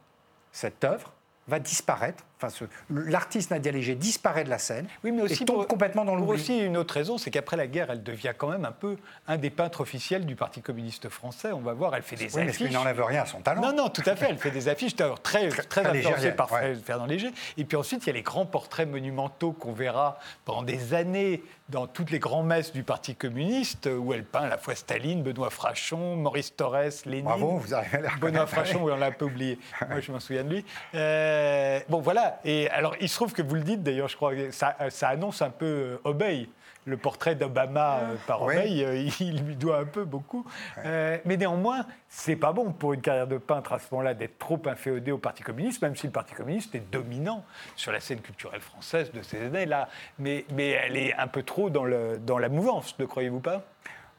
cette œuvre va disparaître, enfin, l'artiste Nadia Léger disparaît de la scène Oui, mais aussi et tombe pour- complètement dans Pour l'oubli. aussi une autre raison, c'est qu'après la guerre, elle devient quand même un peu un des peintres officiels du Parti communiste français. On va voir, elle fait des Oui, mais affiches. n'enlève rien à son talent. Non, non, tout à fait. Elle fait des affiches d'ailleurs très, très, très influencées par ouais. Fernand Léger. Et puis ensuite, il y a les grands portraits monumentaux qu'on verra pendant des années dans toutes les grands messes du Parti communiste, où elle peint à la fois Staline, Benoît Frachon, Maurice Torres, Lénine. Bravo, vous arrivez à Benoît. Frachon, oui, on l'a un peu oublié. <laughs> Moi, je m'en souviens de lui. Euh, bon, voilà. Et alors, il se trouve que vous le dites, d'ailleurs, je crois que ça, ça annonce un peu euh, Obey. Le portrait d'Obama euh, par Oui. Obey, euh, il lui doit un peu beaucoup. Euh, mais néanmoins, c'est pas bon pour une carrière de peintre à ce moment-là d'être trop inféodé au Parti communiste, même si le Parti communiste est dominant sur la scène culturelle française de ces années-là. Mais, mais elle est un peu trop dans, le, dans la mouvance, ne croyez-vous pas?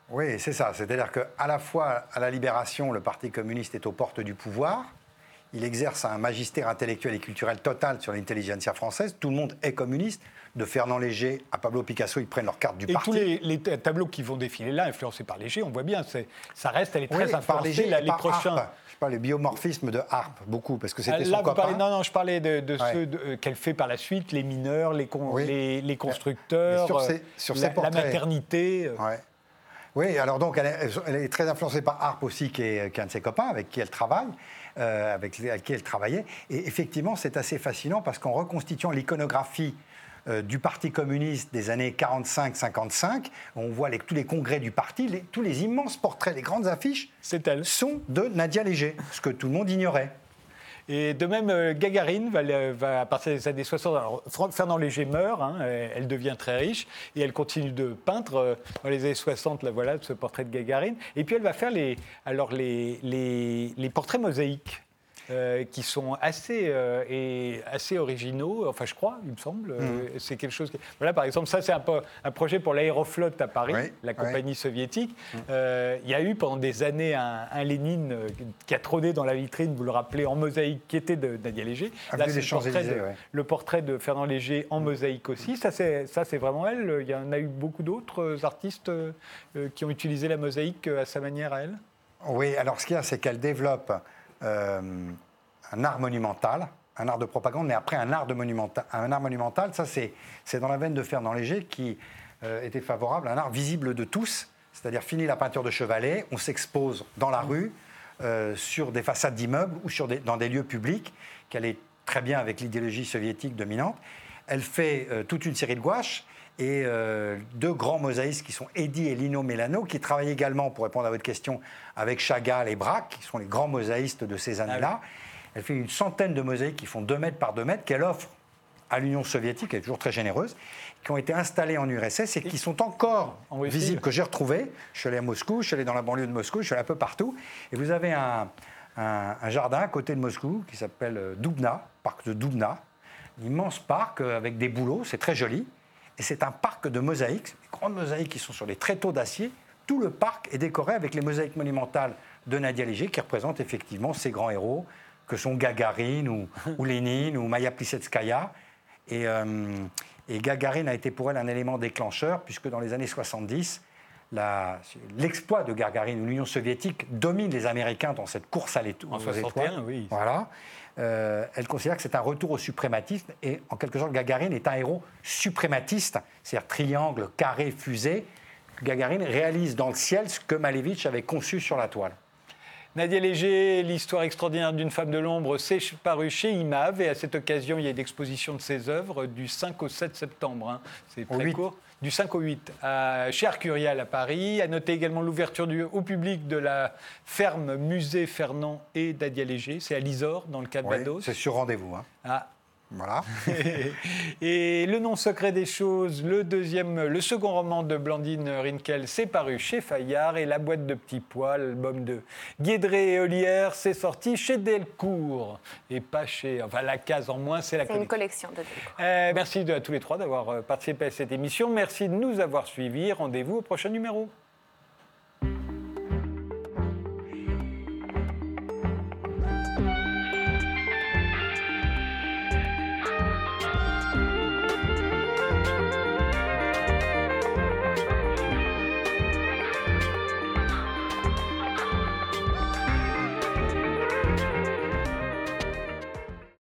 Oui, c'est ça. C'est-à-dire qu'à la fois, à la Libération, le Parti communiste est aux portes du pouvoir. Il exerce un magistère intellectuel et culturel total sur l'intelligentsia française. Tout le monde est communiste. De Fernand Léger à Pablo Picasso, ils prennent leur carte du Et parti. tous les, les ta- tableaux qui vont défiler là, influencés par Léger, on voit bien, ça reste, elle est très Oui, par influencée. Léger là, et les par prochains. Harpe. Je parle le biomorphisme de Harpe, beaucoup, parce que c'était Là, son vous copain. parlez, non, non, je parlais de, de Ouais. ceux euh, qu'elle fait par la suite, les mineurs, les, con- Oui. les, les constructeurs, sur euh, ces- sur la, ces la portraits- maternité. euh. Ouais. Oui, alors donc elle est, elle est très influencée par Harpe aussi, qui est, qui est un de ses copains avec qui elle travaille, euh, avec, avec qui elle travaillait. Et effectivement, c'est assez fascinant parce qu'en reconstituant l'iconographie euh, du Parti communiste des années 45-55, on voit les- tous les congrès du parti, les- tous les immenses portraits, les grandes affiches sont de Nadia Léger, ce que tout le monde ignorait. Et de même, euh, Gagarine va, à partir des années 60. Alors, Fernand Léger meurt, hein, elle devient très riche, et elle continue de peindre euh, dans les années 60, là, voilà, ce portrait de Gagarine. Et puis elle va faire les, alors les, les, les portraits mosaïques. Euh, qui sont assez, euh, et assez originaux, enfin je crois, il me semble. Euh, C'est quelque chose. que- Voilà, par exemple, ça c'est un, projet pour l'aéroflotte à Paris, Oui, la oui. compagnie soviétique. Euh, Il y a eu pendant des années un, un Lénine qui a trôné dans la vitrine, vous le rappelez, en mosaïque, qui était de Nadia Léger. Avenue c'est des le portrait Champs-Élysées, de- ouais. Le portrait de Fernand Léger en mosaïque aussi. Ça, c'est ça, c'est vraiment elle. Il y en a eu beaucoup d'autres artistes qui ont utilisé la mosaïque à sa manière à elle? Oui, alors ce qu'il y a, c'est qu'elle développe un art monumental, un art de propagande, mais après un art, de monumental, un art monumental, ça c'est dans la veine de Fernand Léger qui euh, était favorable à un art visible de tous, c'est-à-dire fini la peinture de chevalet, on s'expose dans la rue, euh, sur des façades d'immeubles ou sur des- dans des lieux publics, qu'elle est très bien avec l'idéologie soviétique dominante. Elle fait euh, toute une série de gouaches et euh, deux grands mosaïstes qui sont Eddy et Lino Melano, qui travaillent également, pour répondre à votre question, avec Chagall et Braque, qui sont les grands mosaïstes de ces années-là. Elle fait une centaine de mosaïques qui font 2 mètres par 2 mètres, qu'elle offre à l'Union soviétique, elle est toujours très généreuse, qui ont été installées en URSS et qui sont encore En visibles, que j'ai retrouvées. Je suis allé à Moscou, je suis allé dans la banlieue de Moscou, je suis allé un peu partout. Et vous avez un, un- un jardin à côté de Moscou qui s'appelle euh, Dubna, parc de Dubna, un immense parc euh, avec des bouleaux, c'est très joli. Et c'est un parc de mosaïques, des grandes mosaïques qui sont sur les tréteaux d'acier. Tout le parc est décoré avec les mosaïques monumentales de Nadia Léger qui représentent effectivement ces grands héros que sont Gagarine ou, <laughs> ou Lénine ou Maya Plisetskaya. Et, euh, et Gagarine a été pour elle un élément déclencheur puisque dans les années 70, la- l'exploit de Gagarine, où l'Union soviétique domine les Américains dans cette course à l'éto- En aux 61, étoiles. oui. Voilà. Euh, elle considère que c'est un retour au suprématisme et en quelque sorte Gagarine est un héros suprématiste, c'est-à-dire triangle, carré, fusée. Gagarine réalise dans le ciel ce que Malevitch avait conçu sur la toile. Nadia Léger, l'histoire extraordinaire d'une femme de l'ombre, c'est paru chez IMAV et à cette occasion, il y a une exposition de ses œuvres du 5 au 7 septembre. hein. C'est très 8. court. Du 5 au 8, à, chez Arcurial à Paris. À noter également l'ouverture au public de la ferme musée Fernand et Nadia Léger. C'est à Lisor, dans le Oui, Calvados. c'est sur rendez-vous. hein. Ah, Voilà. <laughs> et Le nom secret des choses, le deuxième, le second roman de Blandine Rinkel, c'est paru chez Fayard et La boîte de petits pois, l'album de Guédré et Olière, c'est sorti chez Delcourt et pas chez, enfin la case en moins, c'est la C'est une collection. collection de Delcourt. Euh, merci à tous les trois d'avoir euh, participé à cette émission. Merci de nous avoir suivis. Rendez-vous au prochain numéro.